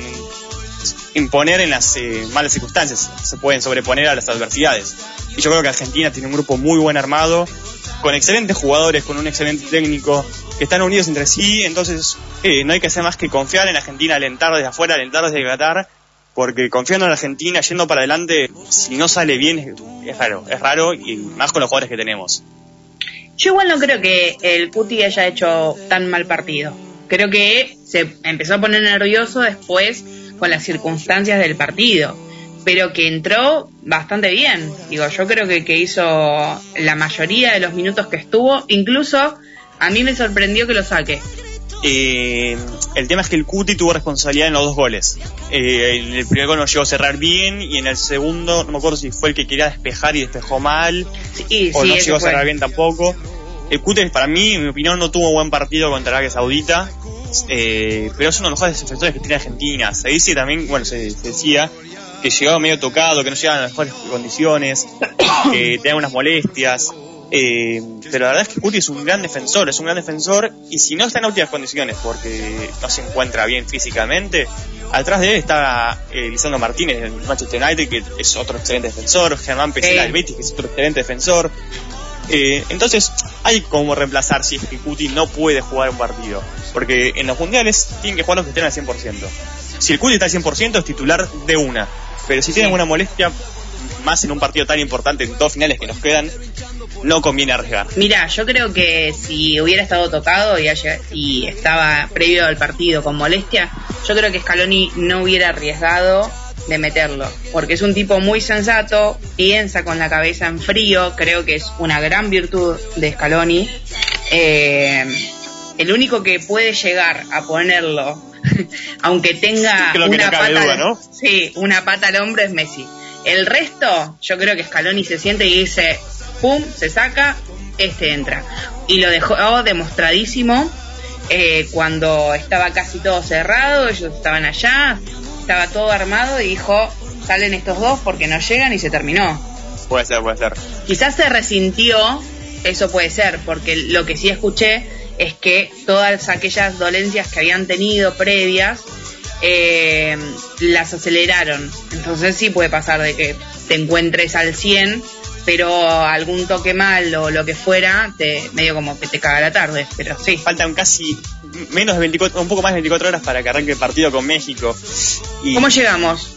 [SPEAKER 18] imponer en las eh, malas circunstancias, se pueden sobreponer a las adversidades. Y yo creo que Argentina tiene un grupo muy buen armado, con excelentes jugadores, con un excelente técnico, que están unidos entre sí, entonces eh, no hay que hacer más que confiar en Argentina, alentar desde afuera, alentar desde Qatar, porque confiando en Argentina, yendo para adelante, si no sale bien, es, raro, es raro, y más con los jugadores que tenemos.
[SPEAKER 2] Yo igual no creo que el Cuti haya hecho tan mal partido. Creo que se empezó a poner nervioso después con las circunstancias del partido. Pero que entró bastante bien. Digo, yo creo que, que hizo la mayoría de los minutos que estuvo. Incluso a mí me sorprendió que lo saque.
[SPEAKER 18] Eh, el tema es que el Cuti tuvo responsabilidad en los dos goles. Eh, en el primer gol no llegó a cerrar bien y en el segundo, no me acuerdo si fue el que quería despejar y despejó mal,
[SPEAKER 2] Sí,
[SPEAKER 18] o
[SPEAKER 2] sí,
[SPEAKER 18] no llegó a cerrar bien tampoco. El Cuti, para mí, en mi opinión, no tuvo buen partido contra Arabia Saudita, eh, pero es uno de los mejores defensores que tiene Argentina. Se dice también, bueno, se, se decía que llegaba medio tocado, que no llegaba en las mejores condiciones, que tenía unas molestias. Eh, pero la verdad es que Cuti es un gran defensor, es un gran defensor y si no está en óptimas condiciones porque no se encuentra bien físicamente, atrás de él está eh, Lisandro Martínez del Manchester United que es otro excelente defensor, Germán Pesela del Betis que es otro excelente defensor. Eh, entonces hay como reemplazar si es que Cuti no puede jugar un partido, porque en los mundiales tienen que jugar los que estén al 100%. Si el Cuti está al 100% es titular de una, pero si tiene alguna molestia, más en un partido tan importante, en dos finales que nos quedan, no conviene arriesgar.
[SPEAKER 2] Mira, yo creo que si hubiera estado tocado y, y estaba previo al partido con molestia, yo creo que Scaloni no hubiera arriesgado de meterlo, porque es un tipo muy sensato, piensa con la cabeza en frío, creo que es una gran virtud de Scaloni. Eh, el único que puede llegar a ponerlo, aunque tenga una
[SPEAKER 18] no
[SPEAKER 2] pata,
[SPEAKER 18] duda, ¿no?
[SPEAKER 2] sí, una pata al hombro es Messi. El resto, yo creo que Scaloni se siente y dice, pum, se saca, este entra. Y lo dejó demostradísimo eh, cuando estaba casi todo cerrado, ellos estaban allá, estaba todo armado y dijo, salen estos dos porque no llegan y se terminó.
[SPEAKER 18] Puede ser, puede ser.
[SPEAKER 2] Quizás se resintió, eso puede ser, porque lo que sí escuché es que todas aquellas dolencias que habían tenido previas eh, las aceleraron. Entonces sí puede pasar de que te encuentres al 100, pero algún toque mal o lo que fuera, te medio como que te caga la tarde. Pero sí.
[SPEAKER 18] Faltan casi menos de 24, un poco más de 24 horas para que arranque el partido con México. Y
[SPEAKER 2] ¿Cómo llegamos?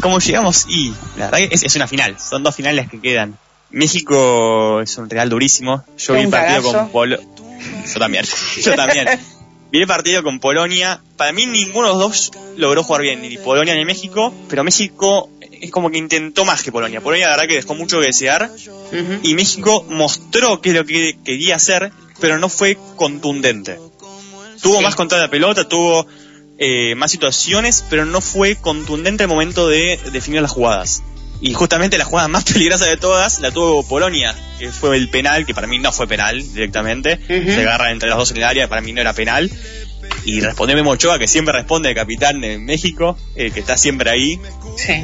[SPEAKER 18] ¿Cómo llegamos? Y la verdad que es, es una final, son dos finales que quedan. México es un real durísimo. Yo vi el partido
[SPEAKER 2] cagazo.
[SPEAKER 18] con Polo. Yo también, yo también. Vi el partido con Polonia. Para mí ninguno de los dos logró jugar bien, ni Polonia ni México, pero México es como que intentó más que Polonia. Polonia la verdad que dejó mucho que desear y México mostró qué es lo que quería hacer, pero no fue contundente. Tuvo más control de la pelota, tuvo eh, más situaciones, pero no fue contundente al momento de definir las jugadas. Y justamente la jugada más peligrosa de todas la tuvo Polonia, que fue el penal, que para mí no fue penal directamente. Se agarran entre los dos en el área, para mí no era penal. Y respondió Memo Ochoa, que siempre responde el capitán de México, eh, que está siempre ahí.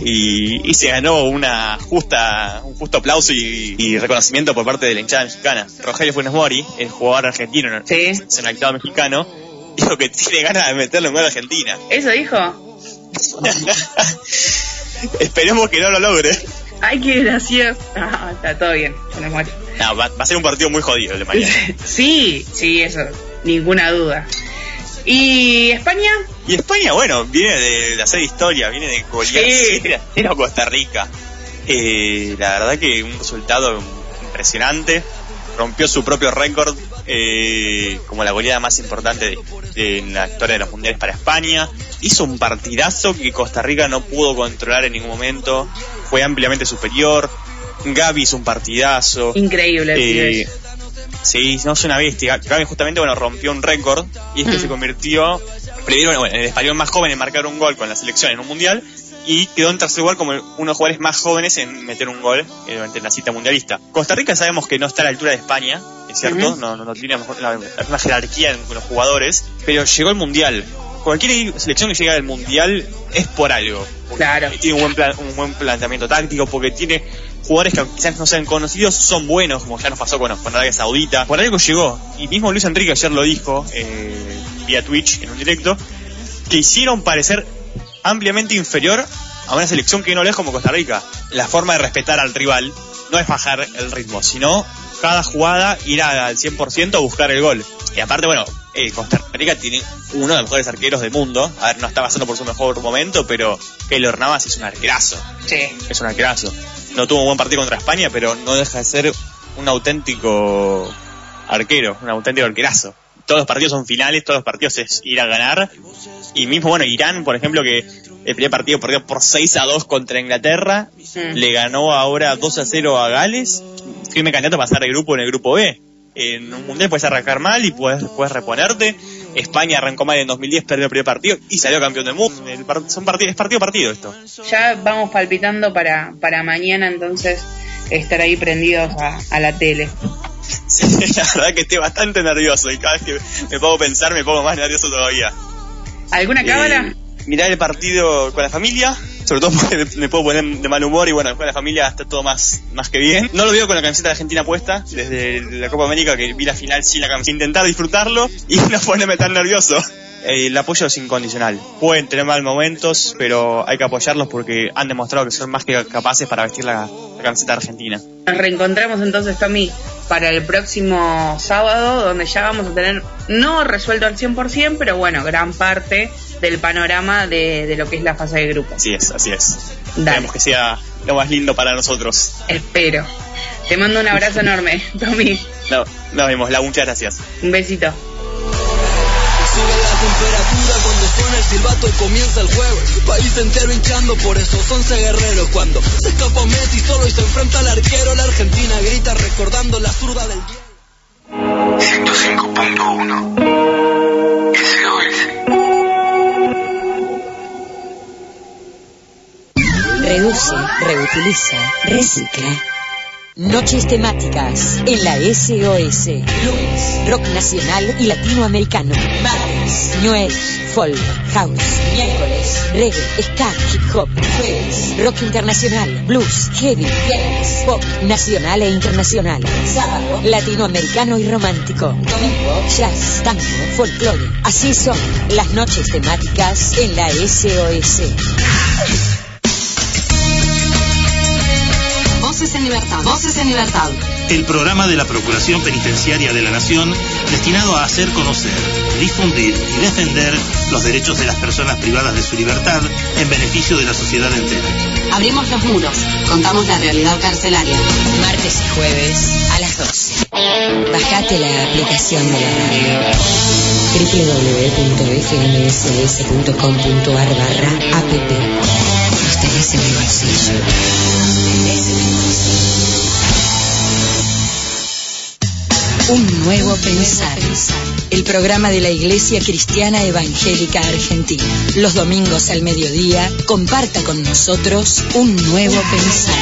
[SPEAKER 18] Y, y se ganó una justa, un justo aplauso y, y reconocimiento por parte de la hinchada mexicana. Rogelio Funes Mori, el jugador argentino, seleccionado mexicano, dijo que tiene ganas de meterle un gol a Argentina.
[SPEAKER 2] ¿Eso dijo?
[SPEAKER 18] Esperemos que no lo logre.
[SPEAKER 2] Ay, qué gracioso. Ah, está todo bien.
[SPEAKER 18] No, va, va a ser un partido muy jodido el de mañana.
[SPEAKER 2] Sí, sí, eso, ninguna duda. ¿Y España?
[SPEAKER 18] Y España, bueno, viene de, de hacer historia, viene de golear
[SPEAKER 2] Sí.
[SPEAKER 18] 0 a Costa Rica. Eh, la verdad que un resultado impresionante. Rompió su propio récord eh, como la goleada más importante de, de- en la historia de los mundiales para España. Hizo un partidazo que Costa Rica no pudo controlar en ningún momento. Fue ampliamente superior. Gaby hizo un partidazo.
[SPEAKER 2] Increíble
[SPEAKER 18] Eh. Sí, no es una bestia. Gaby justamente bueno rompió un récord y es que
[SPEAKER 2] Mm.
[SPEAKER 18] se convirtió primero bueno, en el español más joven en marcar un gol con la selección en un mundial y quedó en tercer lugar como uno de los jugadores más jóvenes en meter un gol eh, durante la cita mundialista. Costa Rica sabemos que no está a la altura de España, es cierto, no, no, no tiene la misma jerarquía en- con los jugadores, pero llegó al mundial. Cualquier selección que llega al mundial es por algo.
[SPEAKER 2] Claro.
[SPEAKER 18] Tiene un buen, plan- un buen planteamiento táctico porque tiene jugadores que quizás no sean conocidos, son buenos, como ya nos pasó con, con Arabia Saudita. Por algo llegó. Y mismo Luis Enrique ayer lo dijo eh, vía Twitch en un directo, que hicieron parecer ampliamente inferior a una selección que no lo es como Costa Rica. La forma de respetar al rival no es bajar el ritmo, sino cada jugada ir al 100% a buscar el gol. Y aparte, bueno, eh, Costa Rica tiene uno de los mejores arqueros del mundo. A ver, no está pasando por su mejor momento, pero Keylor Navas es un arquerazo.
[SPEAKER 2] Sí.
[SPEAKER 18] Es un arquerazo. No tuvo un buen partido contra España, pero no deja de ser un auténtico arquero, un auténtico arquerazo. Todos los partidos son finales, todos los partidos es ir a ganar. Y mismo, bueno, Irán, por ejemplo, que el primer partido perdió por 6 a 2 contra Inglaterra,
[SPEAKER 2] Mm.
[SPEAKER 18] le ganó ahora 2 a 0 a Gales, firme candidato a pasar de grupo en el grupo B. En un mundial puedes arrancar mal y puedes, puedes reponerte. España arrancó mal en 2010, perdió el primer partido y salió campeón del mundo. El par- son partidos, es partido partido esto.
[SPEAKER 2] Ya vamos palpitando para, para mañana, entonces estar ahí prendidos a, a la tele.
[SPEAKER 18] Sí, la verdad que estoy bastante nervioso y cada vez que me pongo a pensar me pongo más nervioso todavía.
[SPEAKER 2] ¿Alguna cámara?
[SPEAKER 18] Eh, mirar el partido con la familia, sobre todo porque me, me puedo poner de mal humor y bueno, con la familia está todo más, más que bien. No lo veo con la camiseta de Argentina puesta, desde la Copa América que vi la final sin la camiseta. Intentar disfrutarlo y no ponerme tan nervioso. Eh, el apoyo es incondicional. Pueden tener mal momentos, pero hay que apoyarlos porque han demostrado que son más que capaces para vestir la, la camiseta argentina.
[SPEAKER 2] Nos reencontramos entonces, Tommy, para el próximo sábado, donde ya vamos a tener, no resuelto al 100%, pero bueno, gran parte del panorama de, de lo que es la fase de grupo.
[SPEAKER 18] Así es, así es.
[SPEAKER 2] Dale.
[SPEAKER 18] Esperemos que sea lo más lindo para nosotros.
[SPEAKER 2] Espero. Te mando un abrazo enorme, Tommy.
[SPEAKER 18] No, nos vemos, la muchas gracias.
[SPEAKER 2] Un besito.
[SPEAKER 9] Sube la temperatura cuando suena el silbato y comienza el juego. País entero hinchando por esos 11 guerreros. Cuando se escapa Messi solo y se enfrenta al arquero, la Argentina grita recordando la zurda del
[SPEAKER 19] 105.1 SOS.
[SPEAKER 13] Reduce, reutiliza, recicla. Noches temáticas en la SOS. Lunes, rock nacional y latinoamericano. Martes, age, folk, house. Miércoles, reggae, ska, hip hop. Jueves, rock internacional, blues, heavy, viernes, pop nacional e internacional. Sábado, latinoamericano y romántico. Domingo, jazz, tango, folclore. Así son las noches temáticas en la SOS.
[SPEAKER 20] Libertad. Voces en Libertad.
[SPEAKER 21] El programa de la Procuración Penitenciaria de la Nación destinado a hacer conocer, difundir y defender los derechos de las personas privadas de su libertad en beneficio de la sociedad entera.
[SPEAKER 20] Abrimos los muros. Contamos la realidad carcelaria.
[SPEAKER 13] Martes y jueves a las 12. Bajate la aplicación de la radio www.fmss.com.ar barra app. Nos tenés en el bolsillo. Un nuevo pensar. El programa de la Iglesia Cristiana Evangélica Argentina. Los domingos al mediodía, comparta con nosotros un nuevo pensar.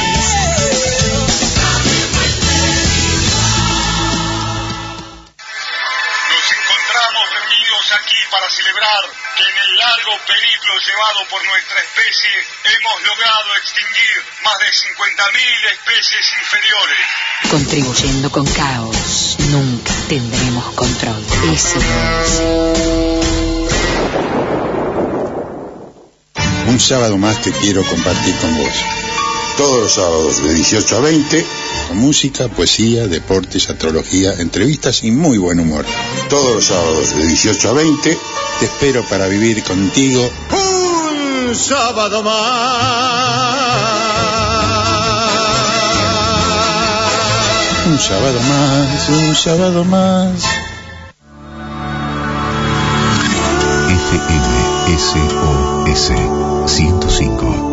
[SPEAKER 22] Nos encontramos reunidos aquí para celebrar que en el largo periplo llevado por nuestra especie hemos logrado extinguir más de 50.000 especies inferiores.
[SPEAKER 13] Contribuyendo con caos, tendremos control.
[SPEAKER 16] Un sábado más que quiero compartir con vos. Todos los sábados de 18 a 20, con música, poesía, deportes, astrología, entrevistas y muy buen humor. Todos los sábados de 18 a 20, te espero para vivir contigo
[SPEAKER 23] Un sábado más.
[SPEAKER 16] Un sábado más, un sábado más.
[SPEAKER 11] FMSOS 105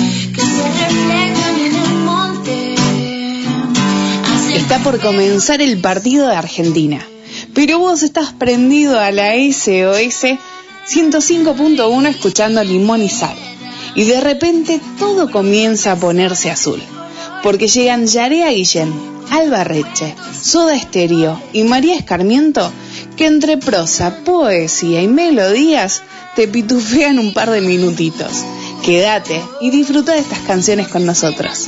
[SPEAKER 7] Está por comenzar el partido de Argentina. Pero vos estás prendido a la SOS 105.1 escuchando Limón y Sal. Y de repente todo comienza a ponerse azul. Porque llegan Yarea Guillén, Alba Reche, Soda Estéreo y María Escarmiento que entre prosa, poesía y melodías te pitufean un par de minutitos. Quédate y disfruta de estas canciones con nosotros.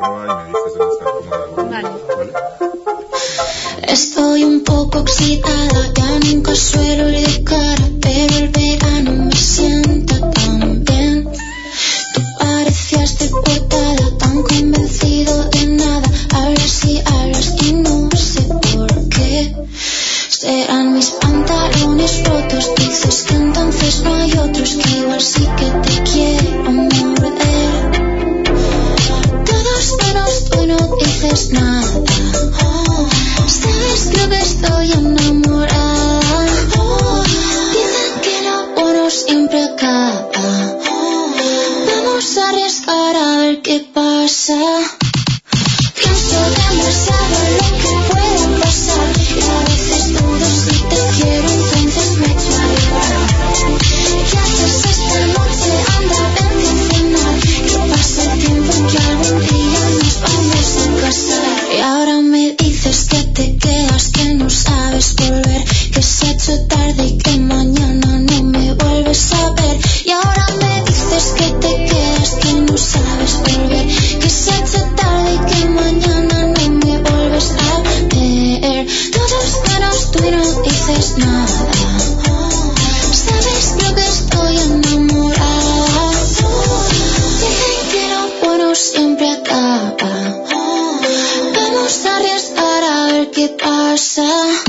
[SPEAKER 24] Prueba y me dices dónde está cómoda.
[SPEAKER 25] Vale.
[SPEAKER 24] ¿Vale?
[SPEAKER 25] Estoy un poco oxidada, ya nunca suelo ir de cara, pero el verano me sienta tan bien. Tú parecías deportada, tan convencido de nada. Hablas y hablas y no sé por qué. Serán mis pantalones rotos, dices que entonces no que que pasa.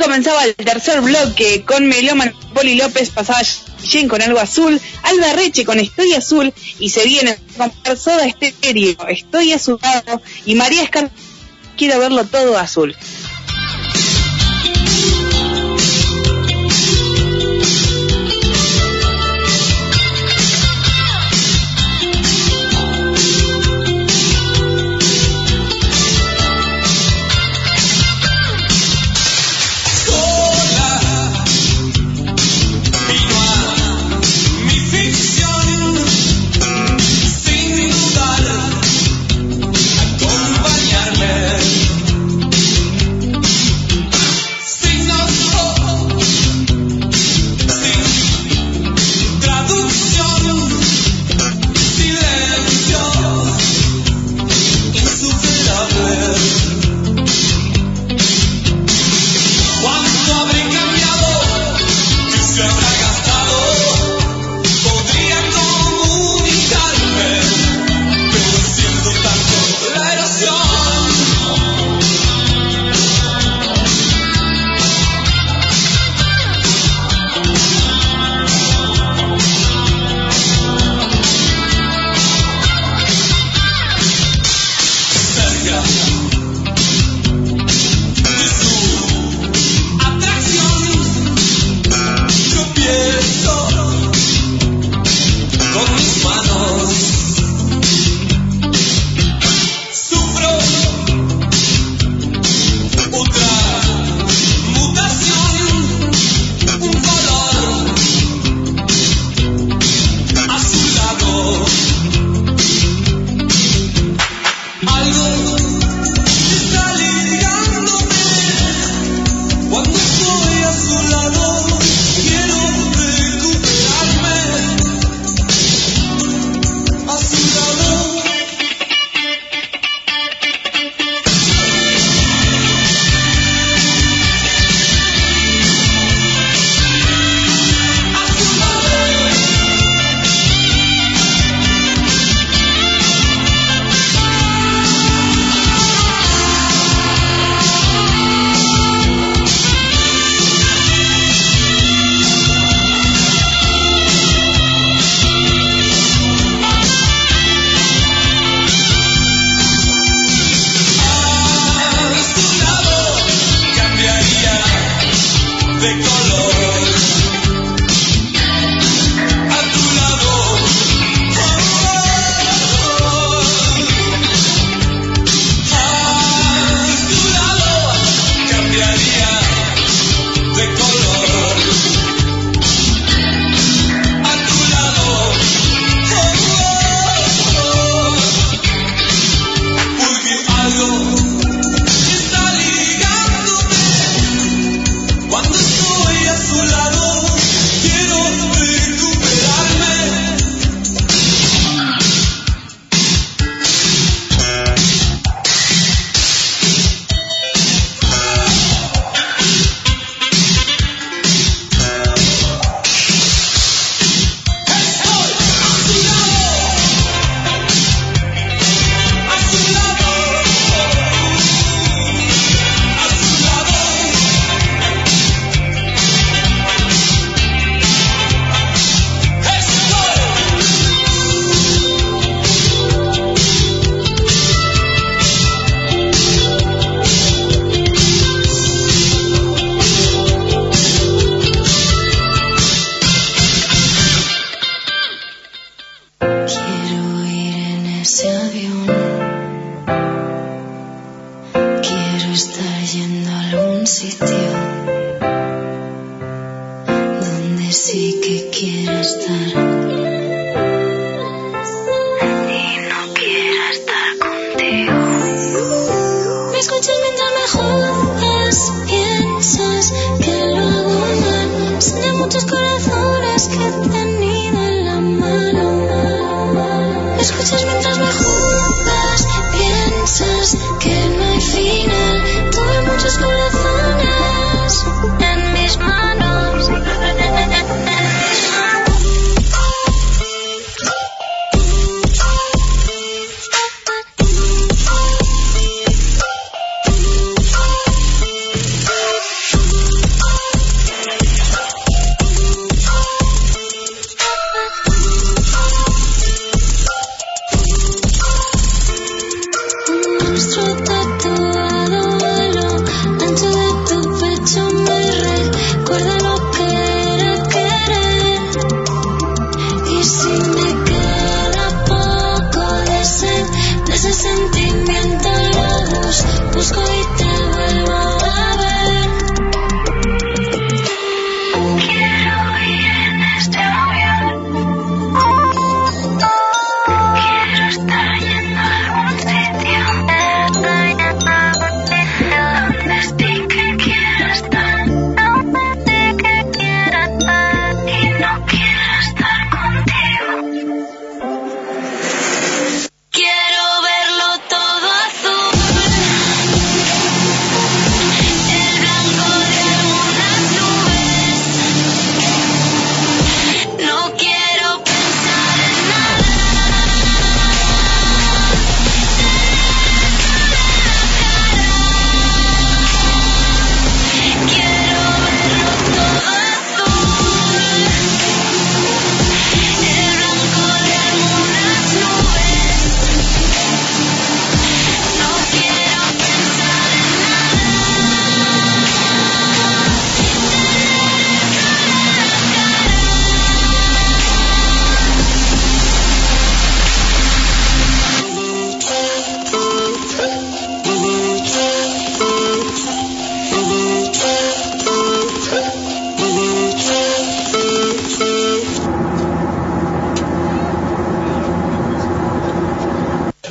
[SPEAKER 2] comenzaba el tercer bloque con Meloman Poli López, pasaba Jen con algo azul, Alba Reche con Estoy Azul y se viene con Soda Estéreo, Estoy Azulado y María Escar Quiero verlo todo azul.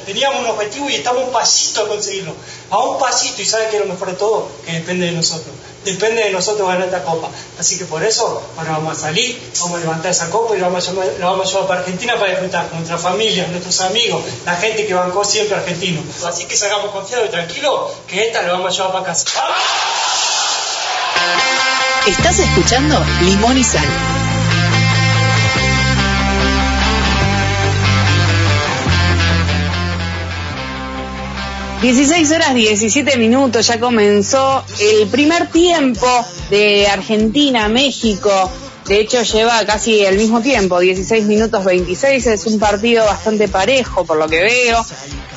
[SPEAKER 26] Teníamos un objetivo y estamos un pasito a conseguirlo. A un pasito, y ¿sabe qué es lo mejor de todo? Que depende de nosotros. Depende de nosotros ganar esta copa. Así que por eso, ahora vamos a salir, vamos a levantar esa copa y la vamos a llevar, para Argentina para disfrutar con nuestra familia, nuestros amigos, la gente que bancó siempre argentino. Así que salgamos confiados y tranquilos, que esta la vamos a llevar para casa.
[SPEAKER 7] Estás escuchando Limón y Sal.
[SPEAKER 2] Dieciséis horas 17 minutos, ya comenzó el primer tiempo de Argentina-México. De hecho, lleva casi el mismo tiempo, 16 minutos 26. Es un partido bastante parejo, por lo que veo.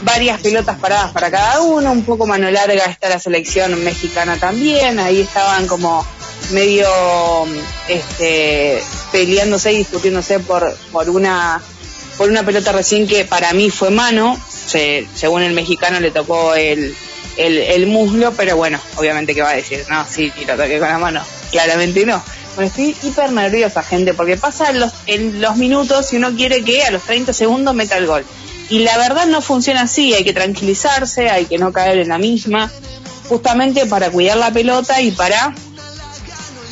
[SPEAKER 2] Varias pelotas paradas para cada uno. Un poco mano larga está la selección mexicana también. Ahí estaban como medio este, peleándose y discutiéndose por, por, una, por una pelota recién que para mí fue mano. Se- según el mexicano le tocó el, el, muslo, pero bueno, obviamente que va a decir, no, sí, lo toqué con la mano. Claramente no. Bueno, estoy hiper nerviosa, gente, porque pasan los, en los minutos y uno quiere que a los 30 segundos meta el gol. Y la verdad no funciona así, hay que tranquilizarse, hay que no caer en la misma, justamente para cuidar la pelota y para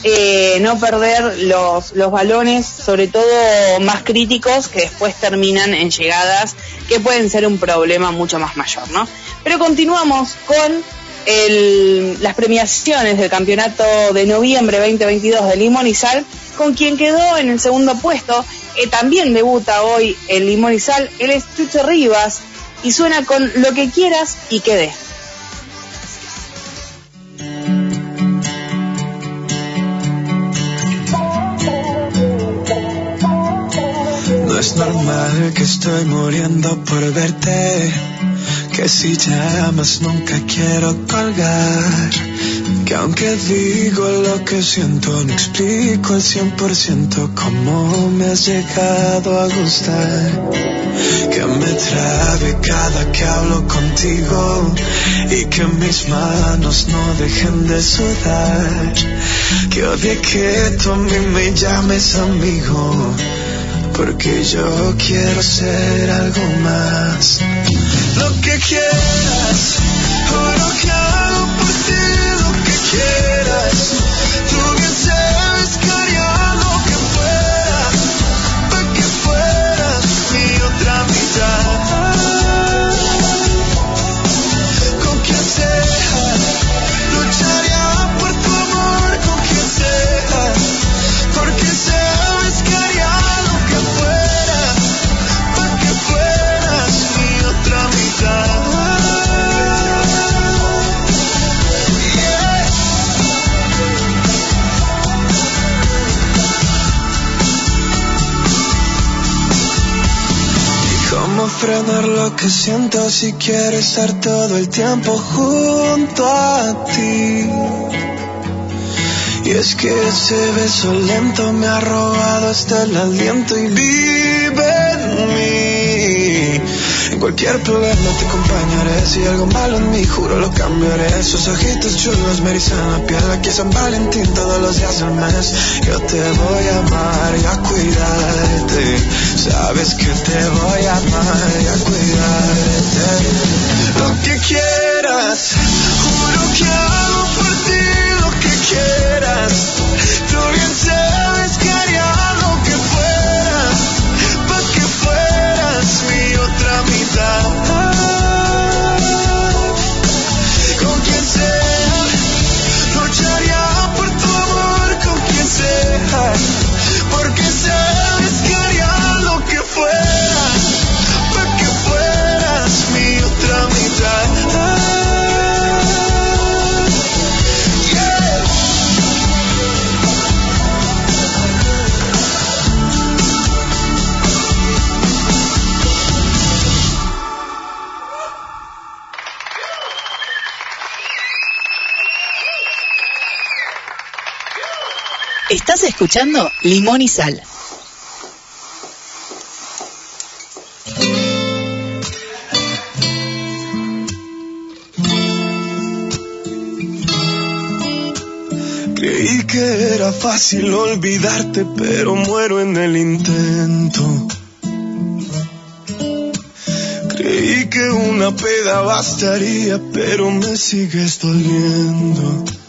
[SPEAKER 2] eh, no perder los, los balones, sobre todo más críticos, que después terminan en llegadas que pueden ser un problema mucho más mayor, ¿no? Pero continuamos con el- las premiaciones del campeonato de noviembre 2022 de Limón y Sal, con quien quedó en el segundo puesto, que también debuta hoy en Limón y Sal, él es Chucho Rivas, y suena con Lo que quieras y quede.
[SPEAKER 27] Es normal que estoy muriendo por verte. Que si llamas nunca quiero colgar. Que aunque digo lo que siento, no explico al 100% cómo me has llegado a gustar. Que me trabe cada que hablo contigo y que mis manos no dejen de sudar. Que odie que tú a mí me llames amigo, porque yo quiero ser algo más. Lo que quieras, o lo que hago por ti, lo que quieras. Tú frenar lo que siento si quiero estar todo el tiempo junto a ti? Y es que ese beso lento me ha robado hasta el aliento y vive en mí. Cualquier problema te acompañaré. Si algo malo en mí, juro lo cambiaré. Esos ojitos chulos me erizan la piel. Aquí San Valentín todos los días del mes. Yo te voy a amar y a cuidarte. Sabes que te voy a amar y a cuidarte. Lo que quieras, juro que hago por ti lo que quieras. Tú bien sabes otra
[SPEAKER 7] Estás escuchando Limón y Sal.
[SPEAKER 27] Creí que era fácil olvidarte, pero muero en el intento. Creí que una peda bastaría, pero me sigues doliendo.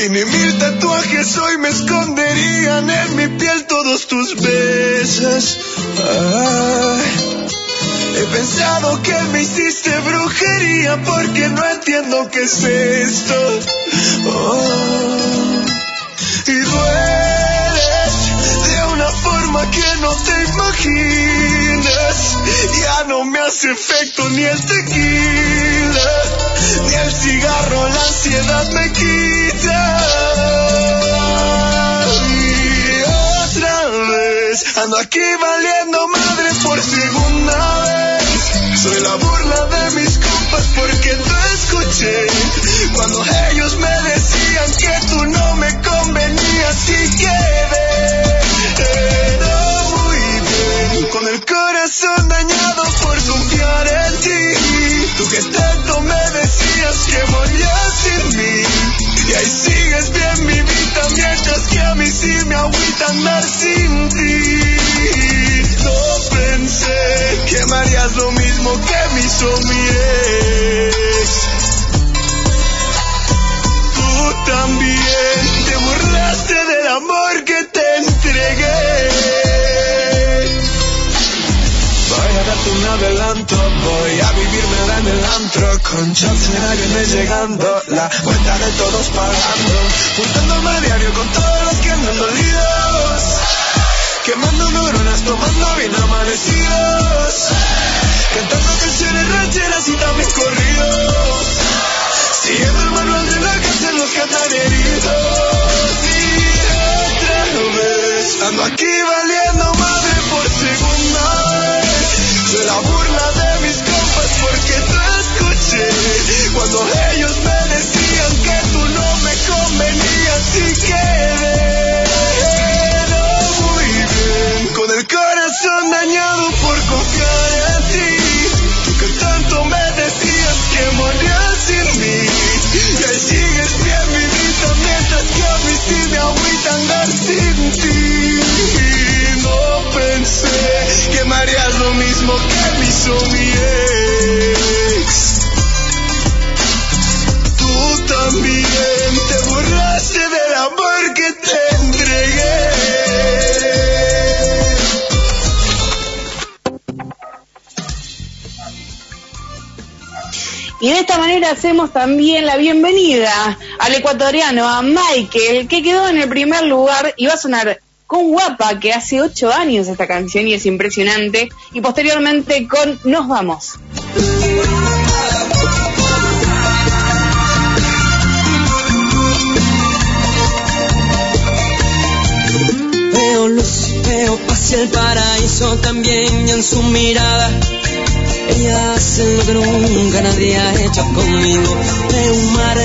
[SPEAKER 27] Ni mil tatuajes hoy me esconderían en mi piel todos tus besos. He pensado que me hiciste brujería porque no entiendo qué es esto. Oh. Y una que no te imaginas. Ya no me hace efecto ni el tequila, ni el cigarro, la ansiedad me quita. Y otra vez ando aquí valiendo madre por segunda vez. Soy la burla de mis compas porque te escuché cuando ellos me decían que tú no me convenías y quedé con el corazón dañado por confiar en ti. Tú que tanto me decías que morías sin mí y ahí sigues bien mi vida mientras que a mí sí me agüita andar sin ti. No pensé que me lo mismo que me hizo mi ex. Tú también te burlaste del amor que te entregué. Darte un adelanto, voy a vivírmela en el antro Con Schwarzenegger llegando, la cuenta de todos pagando Juntándome a diario con todos los que andan dolidos Quemando neuronas, tomando bien amanecidos Cantando canciones rancheras y también corridos Siguiendo el manual de la cárcel los que andan heridos Y otra vez ando aquí valiendo madre por segunda cuando ellos me decían que tú no me convenías y quedé muy bien. Con el corazón dañado por confiar en ti tú que tanto me decías que morías sin mí. Y ahí sigues bien mi mientras que a mí sí me agüita andar sin ti. Y no pensé que marías lo mismo que me hizo también te borraste del amor que te entregué.
[SPEAKER 2] Y de esta manera hacemos también la bienvenida al ecuatoriano, a Michael, que quedó en el primer lugar y va a sonar con Guapa, que hace ocho años esta canción y es impresionante, y posteriormente con Nos Vamos.
[SPEAKER 8] Veo paz y el paraíso también en su mirada. Ella hace lo que nunca nadie ha hecho conmigo. Veo un mar,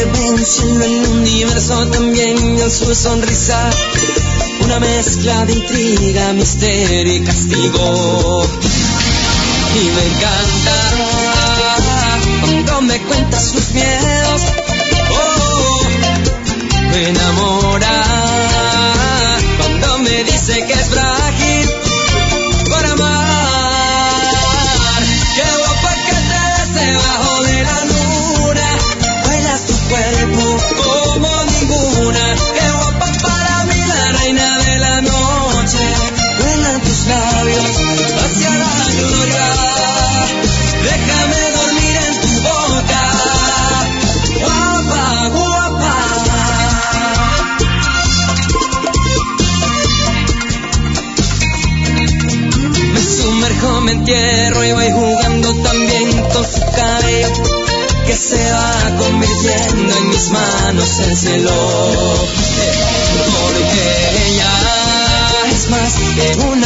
[SPEAKER 8] cielo, el universo también en su sonrisa. Una mezcla de intriga, misterio y castigo. Y me encanta cuando me cuenta sus miedos. Oh, me enamora dice que es frágil se va convirtiendo en mis manos el cielo. Porque ella es más que una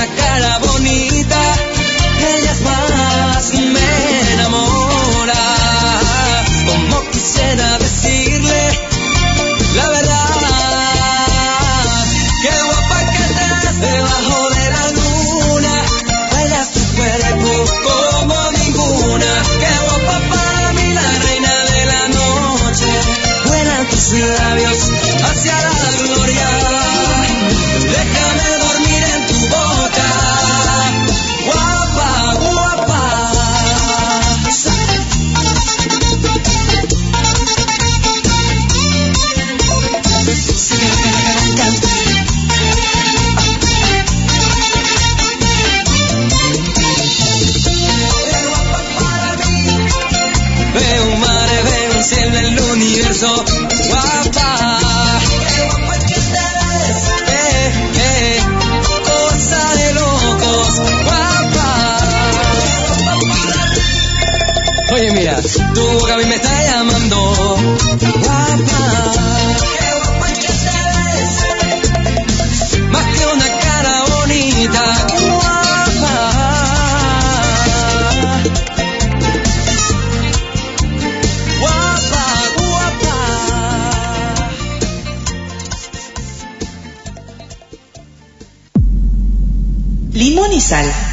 [SPEAKER 9] Sal.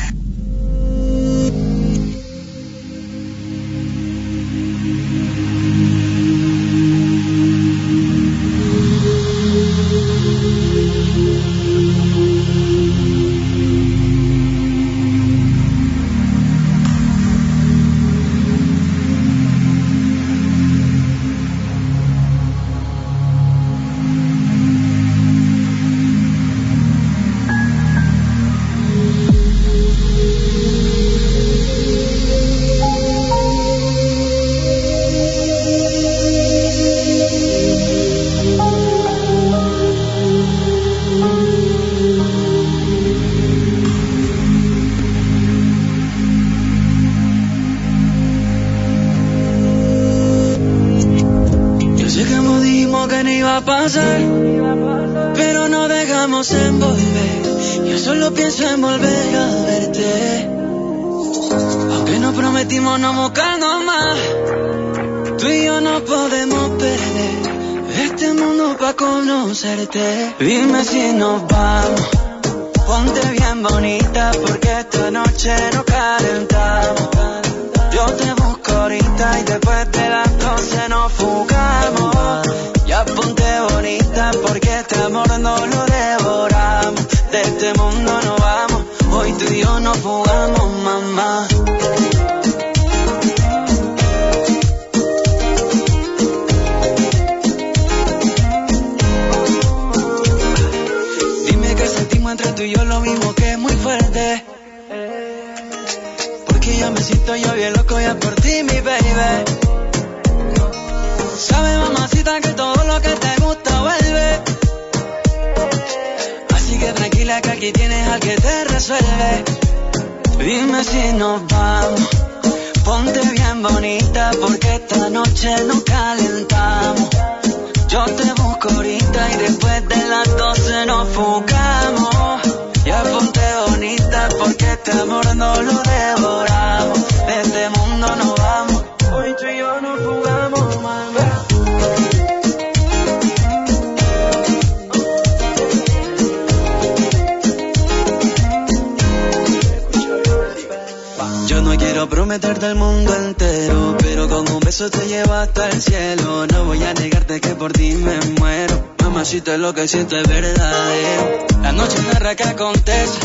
[SPEAKER 8] Siento es verdadero. La noche narra que acontece.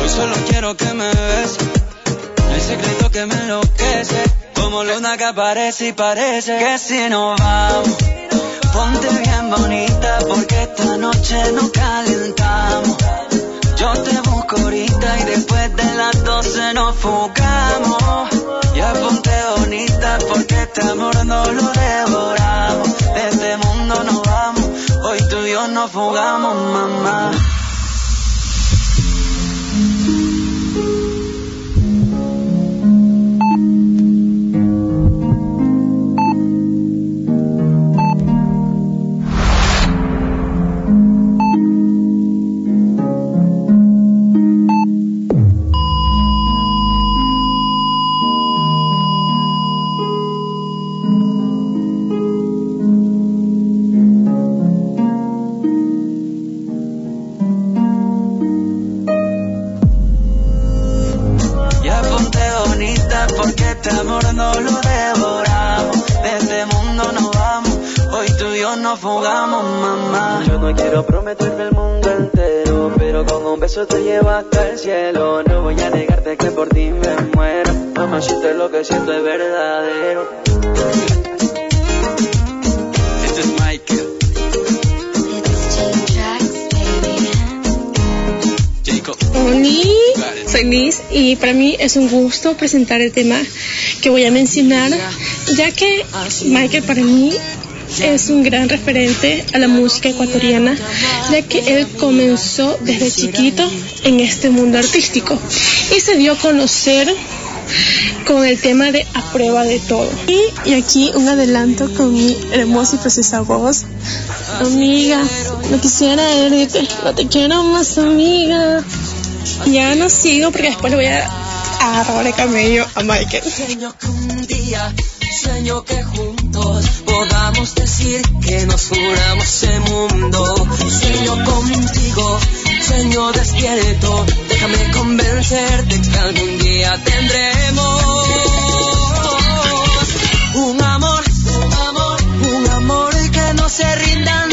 [SPEAKER 8] Hoy solo quiero que me beses. El secreto que me enloquece. Como luna que aparece y parece que si nos que siento es verdadero. Este es Michael. Jacob.
[SPEAKER 28] Hola, soy Liz y para mí es un gusto presentar el tema que voy a mencionar, ya que Michael para mí es un gran referente a la música ecuatoriana, ya que él comenzó desde chiquito en este mundo artístico y se dio a conocer con el tema de A Prueba de Todo. Y, y aquí un adelanto con mi hermosa y preciosa voz. Amiga, no quisiera herirte, no te quiero más amiga. Ya no sigo porque después le voy a agarrar el camello a Michael.
[SPEAKER 8] Sueño que un día, sueño que juntos podamos decir que nos juramos el mundo. Sueño contigo, sueño despierto, déjame convencerte que algún día tendremos un amor, un amor, un amor que no se rinda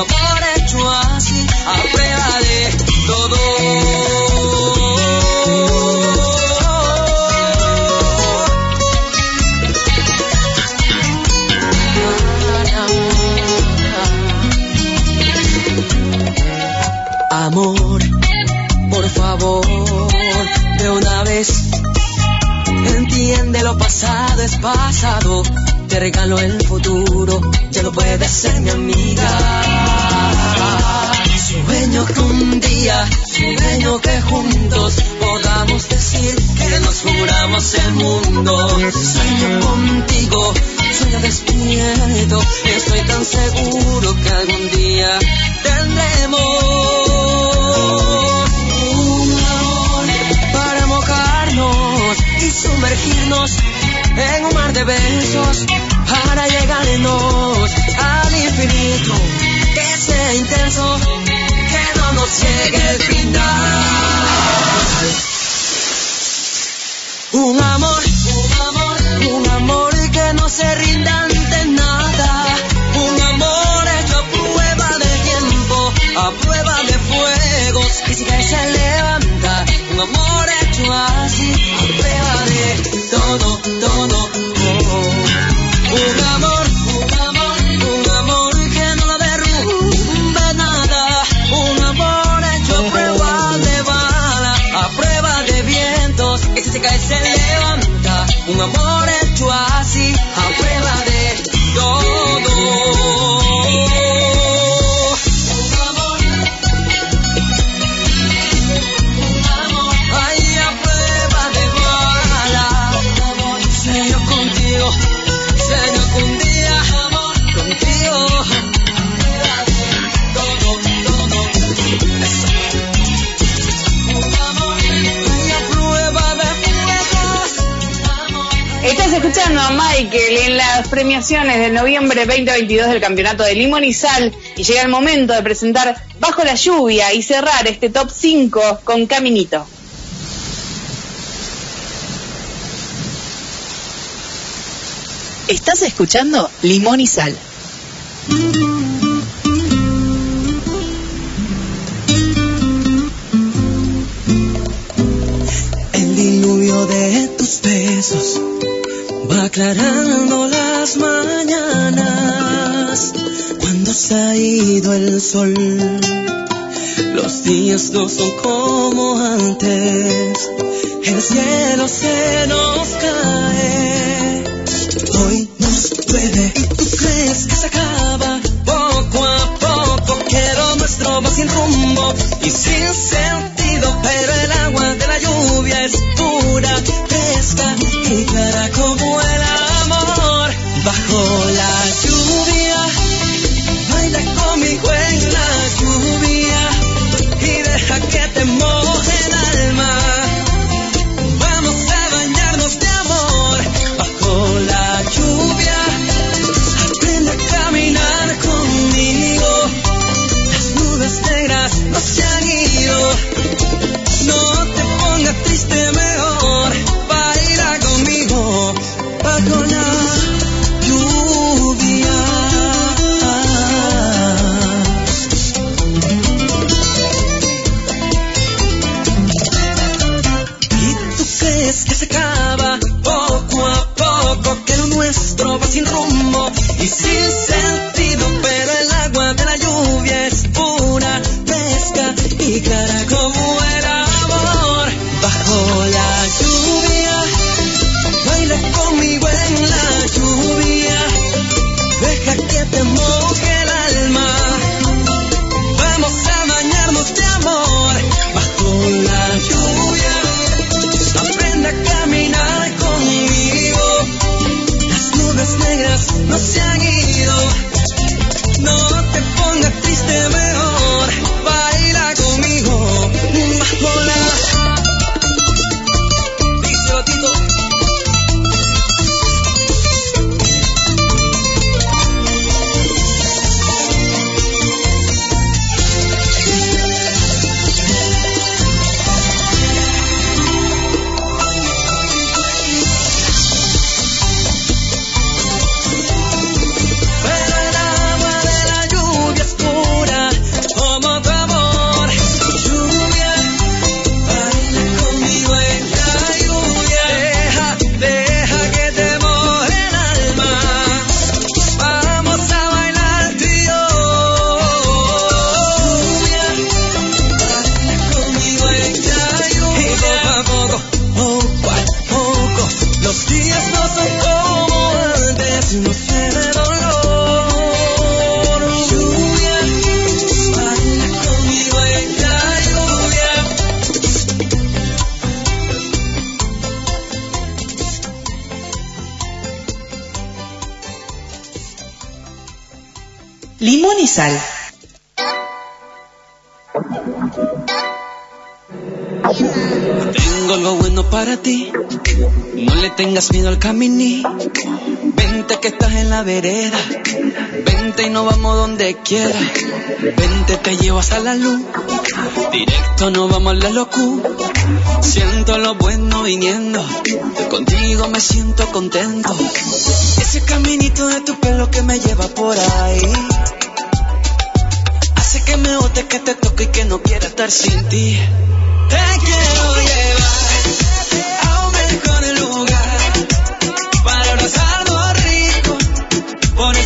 [SPEAKER 8] amor hecho así, a de todo. Amor, por favor, de una vez, entiende lo pasado es pasado. Te regalo el futuro, ya no puedes ser mi amiga. el mundo. Sueño contigo, sueño despierto. Estoy tan seguro que algún día tendremos una para mojarnos y sumergirnos
[SPEAKER 9] en un mar de besos para llegarnos al infinito. Que sea intenso, que no nos llegue el final. Um amor
[SPEAKER 2] premiaciones del noviembre 2022 del Campeonato de Limón y Sal y llega el momento de presentar Bajo la Lluvia y cerrar este top 5 con Caminito.
[SPEAKER 7] Estás escuchando Limón y Sal.
[SPEAKER 9] El diluvio de tus besos aclarando las mañanas cuando se ha ido el sol. Los días no son como antes, el cielo se nos cae. Hoy nos llueve y tú crees que se acaba. Poco a poco quiero nuestro va sin rumbo y sin sentido, pero el agua de la lluvia es pura, fresca y clara como tengas miedo caminí. Vente que estás en la vereda. Vente y nos vamos donde quiera. Vente, te llevo hasta la luz. Directo nos vamos a la locura. Siento lo bueno viniendo. Contigo me siento contento. Ese caminito de tu pelo que me lleva por ahí. Hace que me bote, que te toque y que no quiera estar sin ti. Te quiero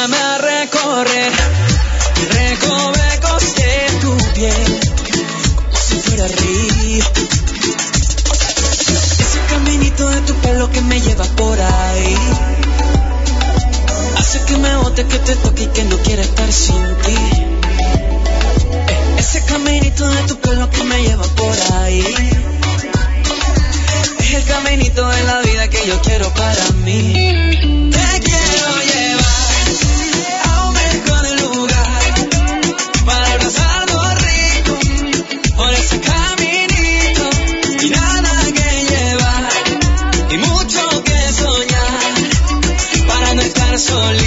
[SPEAKER 9] Llévame a recorrer recovecos de tu piel como si fuera río. Ese caminito de tu pelo que me lleva por ahí. Hace que me bote, que te toque y que no quiera estar sin ti. Ese caminito de tu pelo no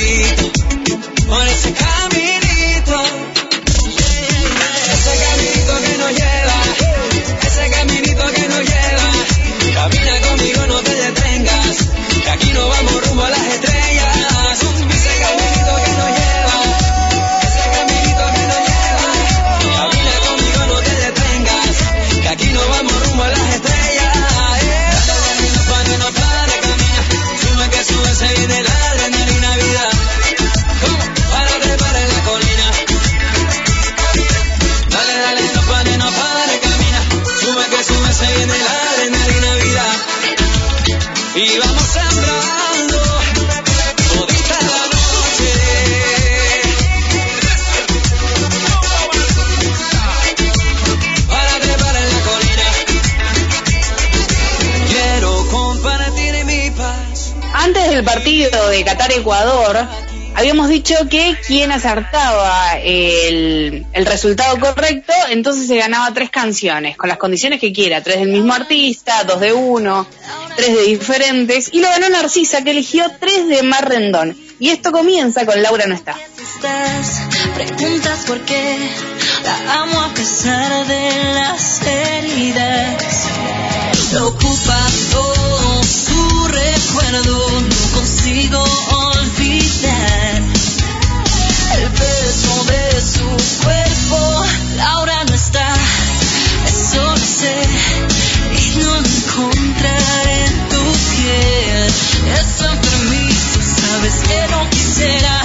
[SPEAKER 2] Antes del partido de Qatar-Ecuador, habíamos dicho que quien acertaba el, el resultado correcto, entonces se ganaba tres canciones, con las condiciones que quiera, tres del mismo artista, dos de uno, tres de diferentes, y lo ganó Narcisa, que eligió tres de Mar Rendón. Y esto comienza con Laura no está.
[SPEAKER 6] preguntas por qué la amo a pesar de las heridas. Lo ocupa todo su recuerdo, no consigo olvidar el peso de su cuerpo. Laura no está, eso lo sé, y no encontraré en tu piel. Es enfermizo, sabes que no quisiera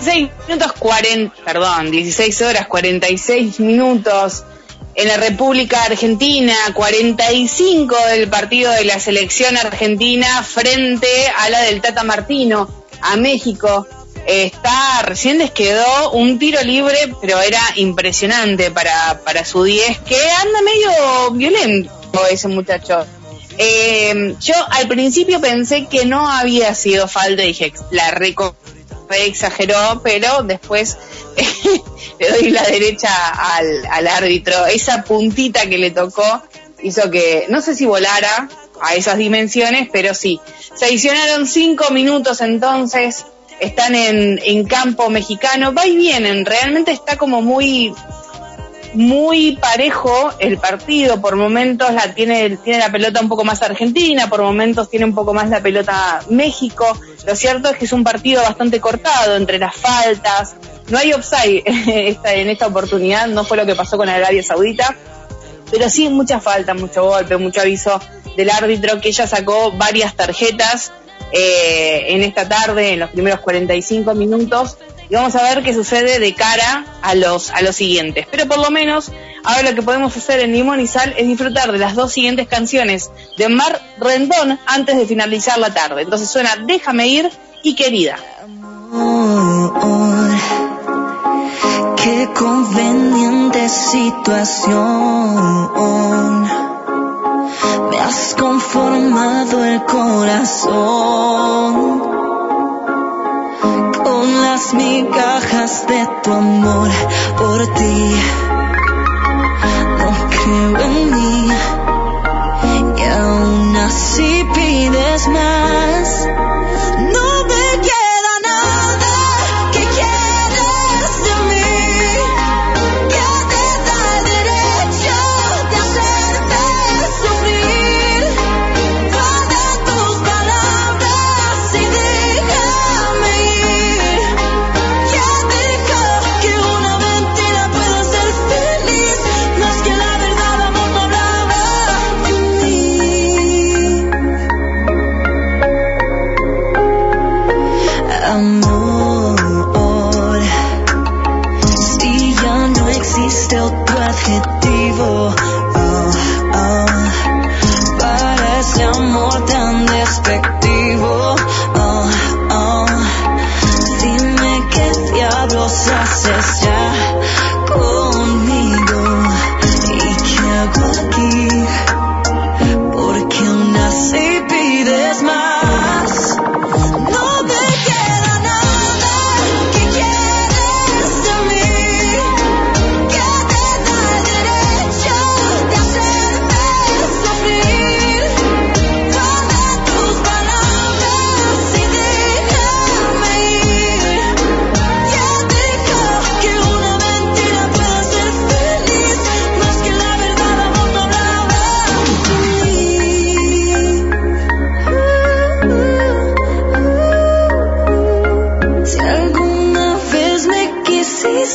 [SPEAKER 2] 16 minutos 40, perdón, 16 horas 46 minutos en la República Argentina, 45 del partido de la selección argentina frente a la del Tata Martino, a México. Está, recién les quedó un tiro libre, pero era impresionante para, para su 10, que anda medio violento ese muchacho. Eh, yo al principio pensé que no había sido falta, dije, la reco exageró, pero después le doy la derecha al, al árbitro. Esa puntita que le tocó hizo que, no sé si volara a esas dimensiones, pero sí. Se adicionaron cinco minutos entonces, están en, en campo mexicano, va y vienen, realmente está como muy muy parejo el partido, por momentos la tiene, tiene la pelota un poco más Argentina, por momentos tiene un poco más la pelota México. Lo cierto es que es un partido bastante cortado entre las faltas. No hay offside en esta oportunidad, no fue lo que pasó con Arabia Saudita, pero sí mucha falta, mucho golpe, mucho aviso del árbitro que ella sacó varias tarjetas eh, en esta tarde, en los primeros 45 minutos, y vamos a ver qué sucede de cara a los, a los siguientes. Pero por lo menos, ahora lo que podemos hacer en Limón y Sal es disfrutar de las dos siguientes canciones de Mar Rendón antes de finalizar la tarde. Entonces suena Déjame ir y Querida.
[SPEAKER 6] Me has conformado el corazón con las migajas de tu amor por ti.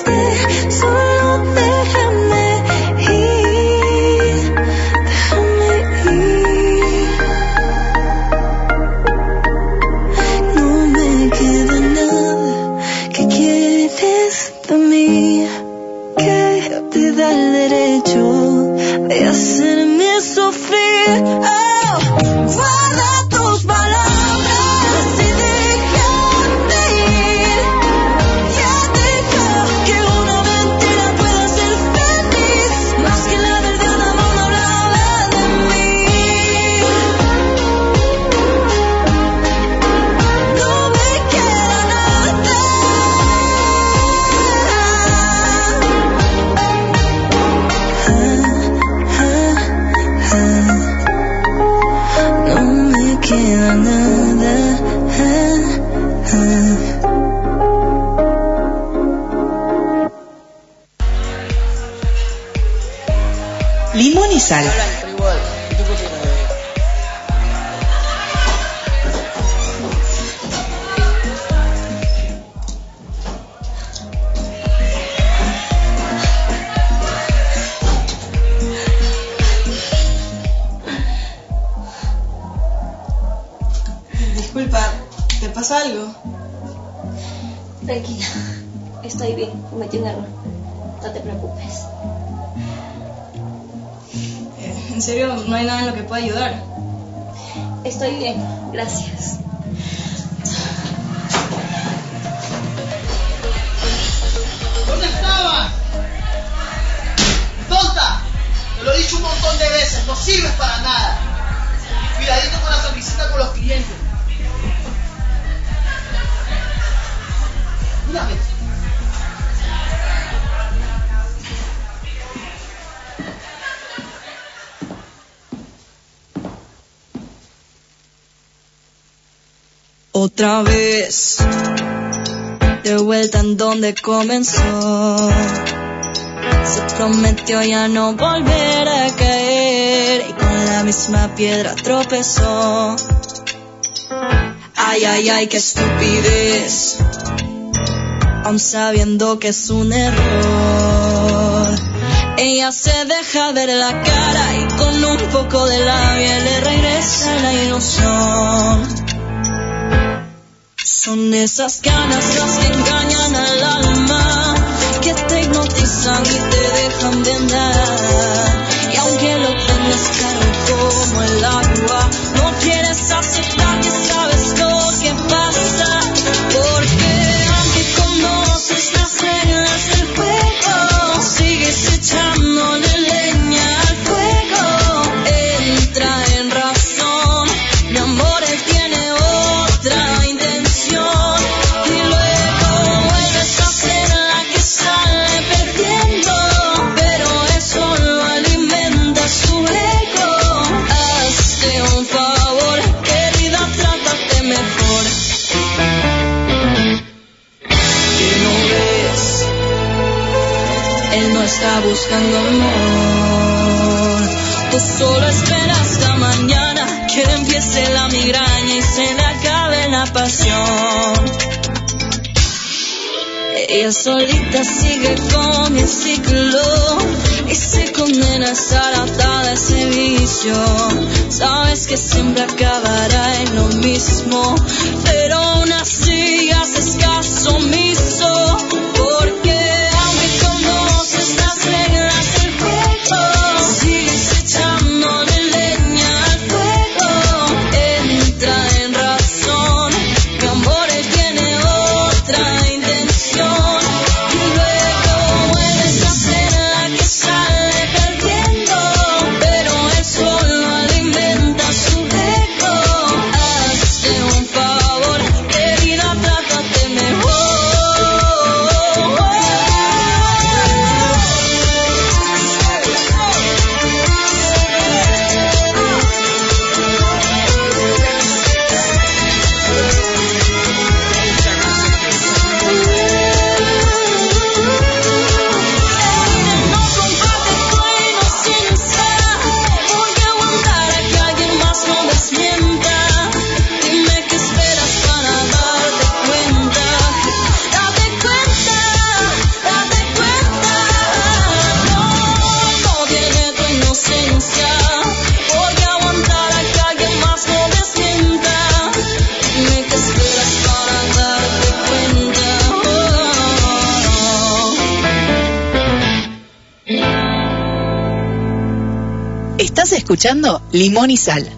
[SPEAKER 6] Quisiste, solo donde comenzó. Se prometió ya no volver a caer y con la misma piedra tropezó. Ay, ay, ay, qué estupidez. Aun sabiendo que es un error. Ella se deja ver la cara y con un poco de labia le regresa la ilusión. Son esas ganas las buscando amor. Tú solo esperas hasta mañana que empiece la migraña y se le acabe la pasión. Ella solita sigue con el ciclo y se condena a estar atada a ese vicio. Sabes que siempre acabará en lo mismo, pero aún así haces caso omiso.
[SPEAKER 9] Escuchando Limón y Sal.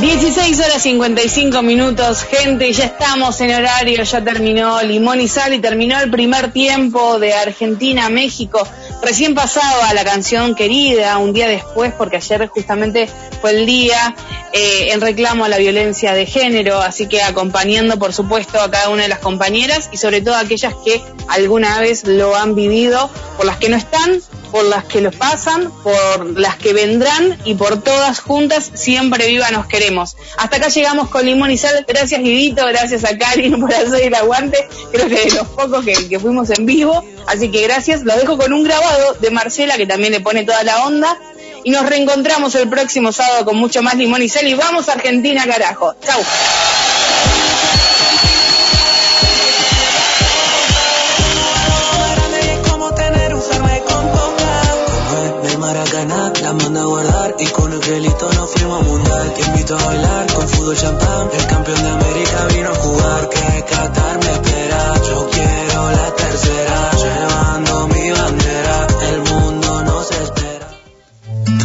[SPEAKER 2] 16 horas 55 minutos, gente, ya estamos en horario, ya terminó Limón y Sal y terminó el primer tiempo de Argentina-México. Recién pasaba la canción querida, un día después, porque ayer justamente fue el día eh, en reclamo a la violencia de género, así que acompañando por supuesto a cada una de las compañeras y sobre todo a aquellas que alguna vez lo han vivido, por las que no están, por las que lo pasan, por las que vendrán y por todas juntas, siempre viva nos queremos. Hasta acá llegamos con Limón y Sal. Gracias Guidito, gracias a Karin por hacer el aguante. Creo que de los pocos que, que fuimos en vivo. Así que gracias. Lo dejo con un grabado de Marcela que también le pone toda la onda. Y nos reencontramos el próximo sábado con mucho más Limón y Sal. Y vamos a Argentina, carajo. Chau.
[SPEAKER 8] y la manda a guardar Con el gelito nos fuimos a mundial. Te invito a bailar con fútbol champán. El campeón de América vino a jugar. Que Qatar me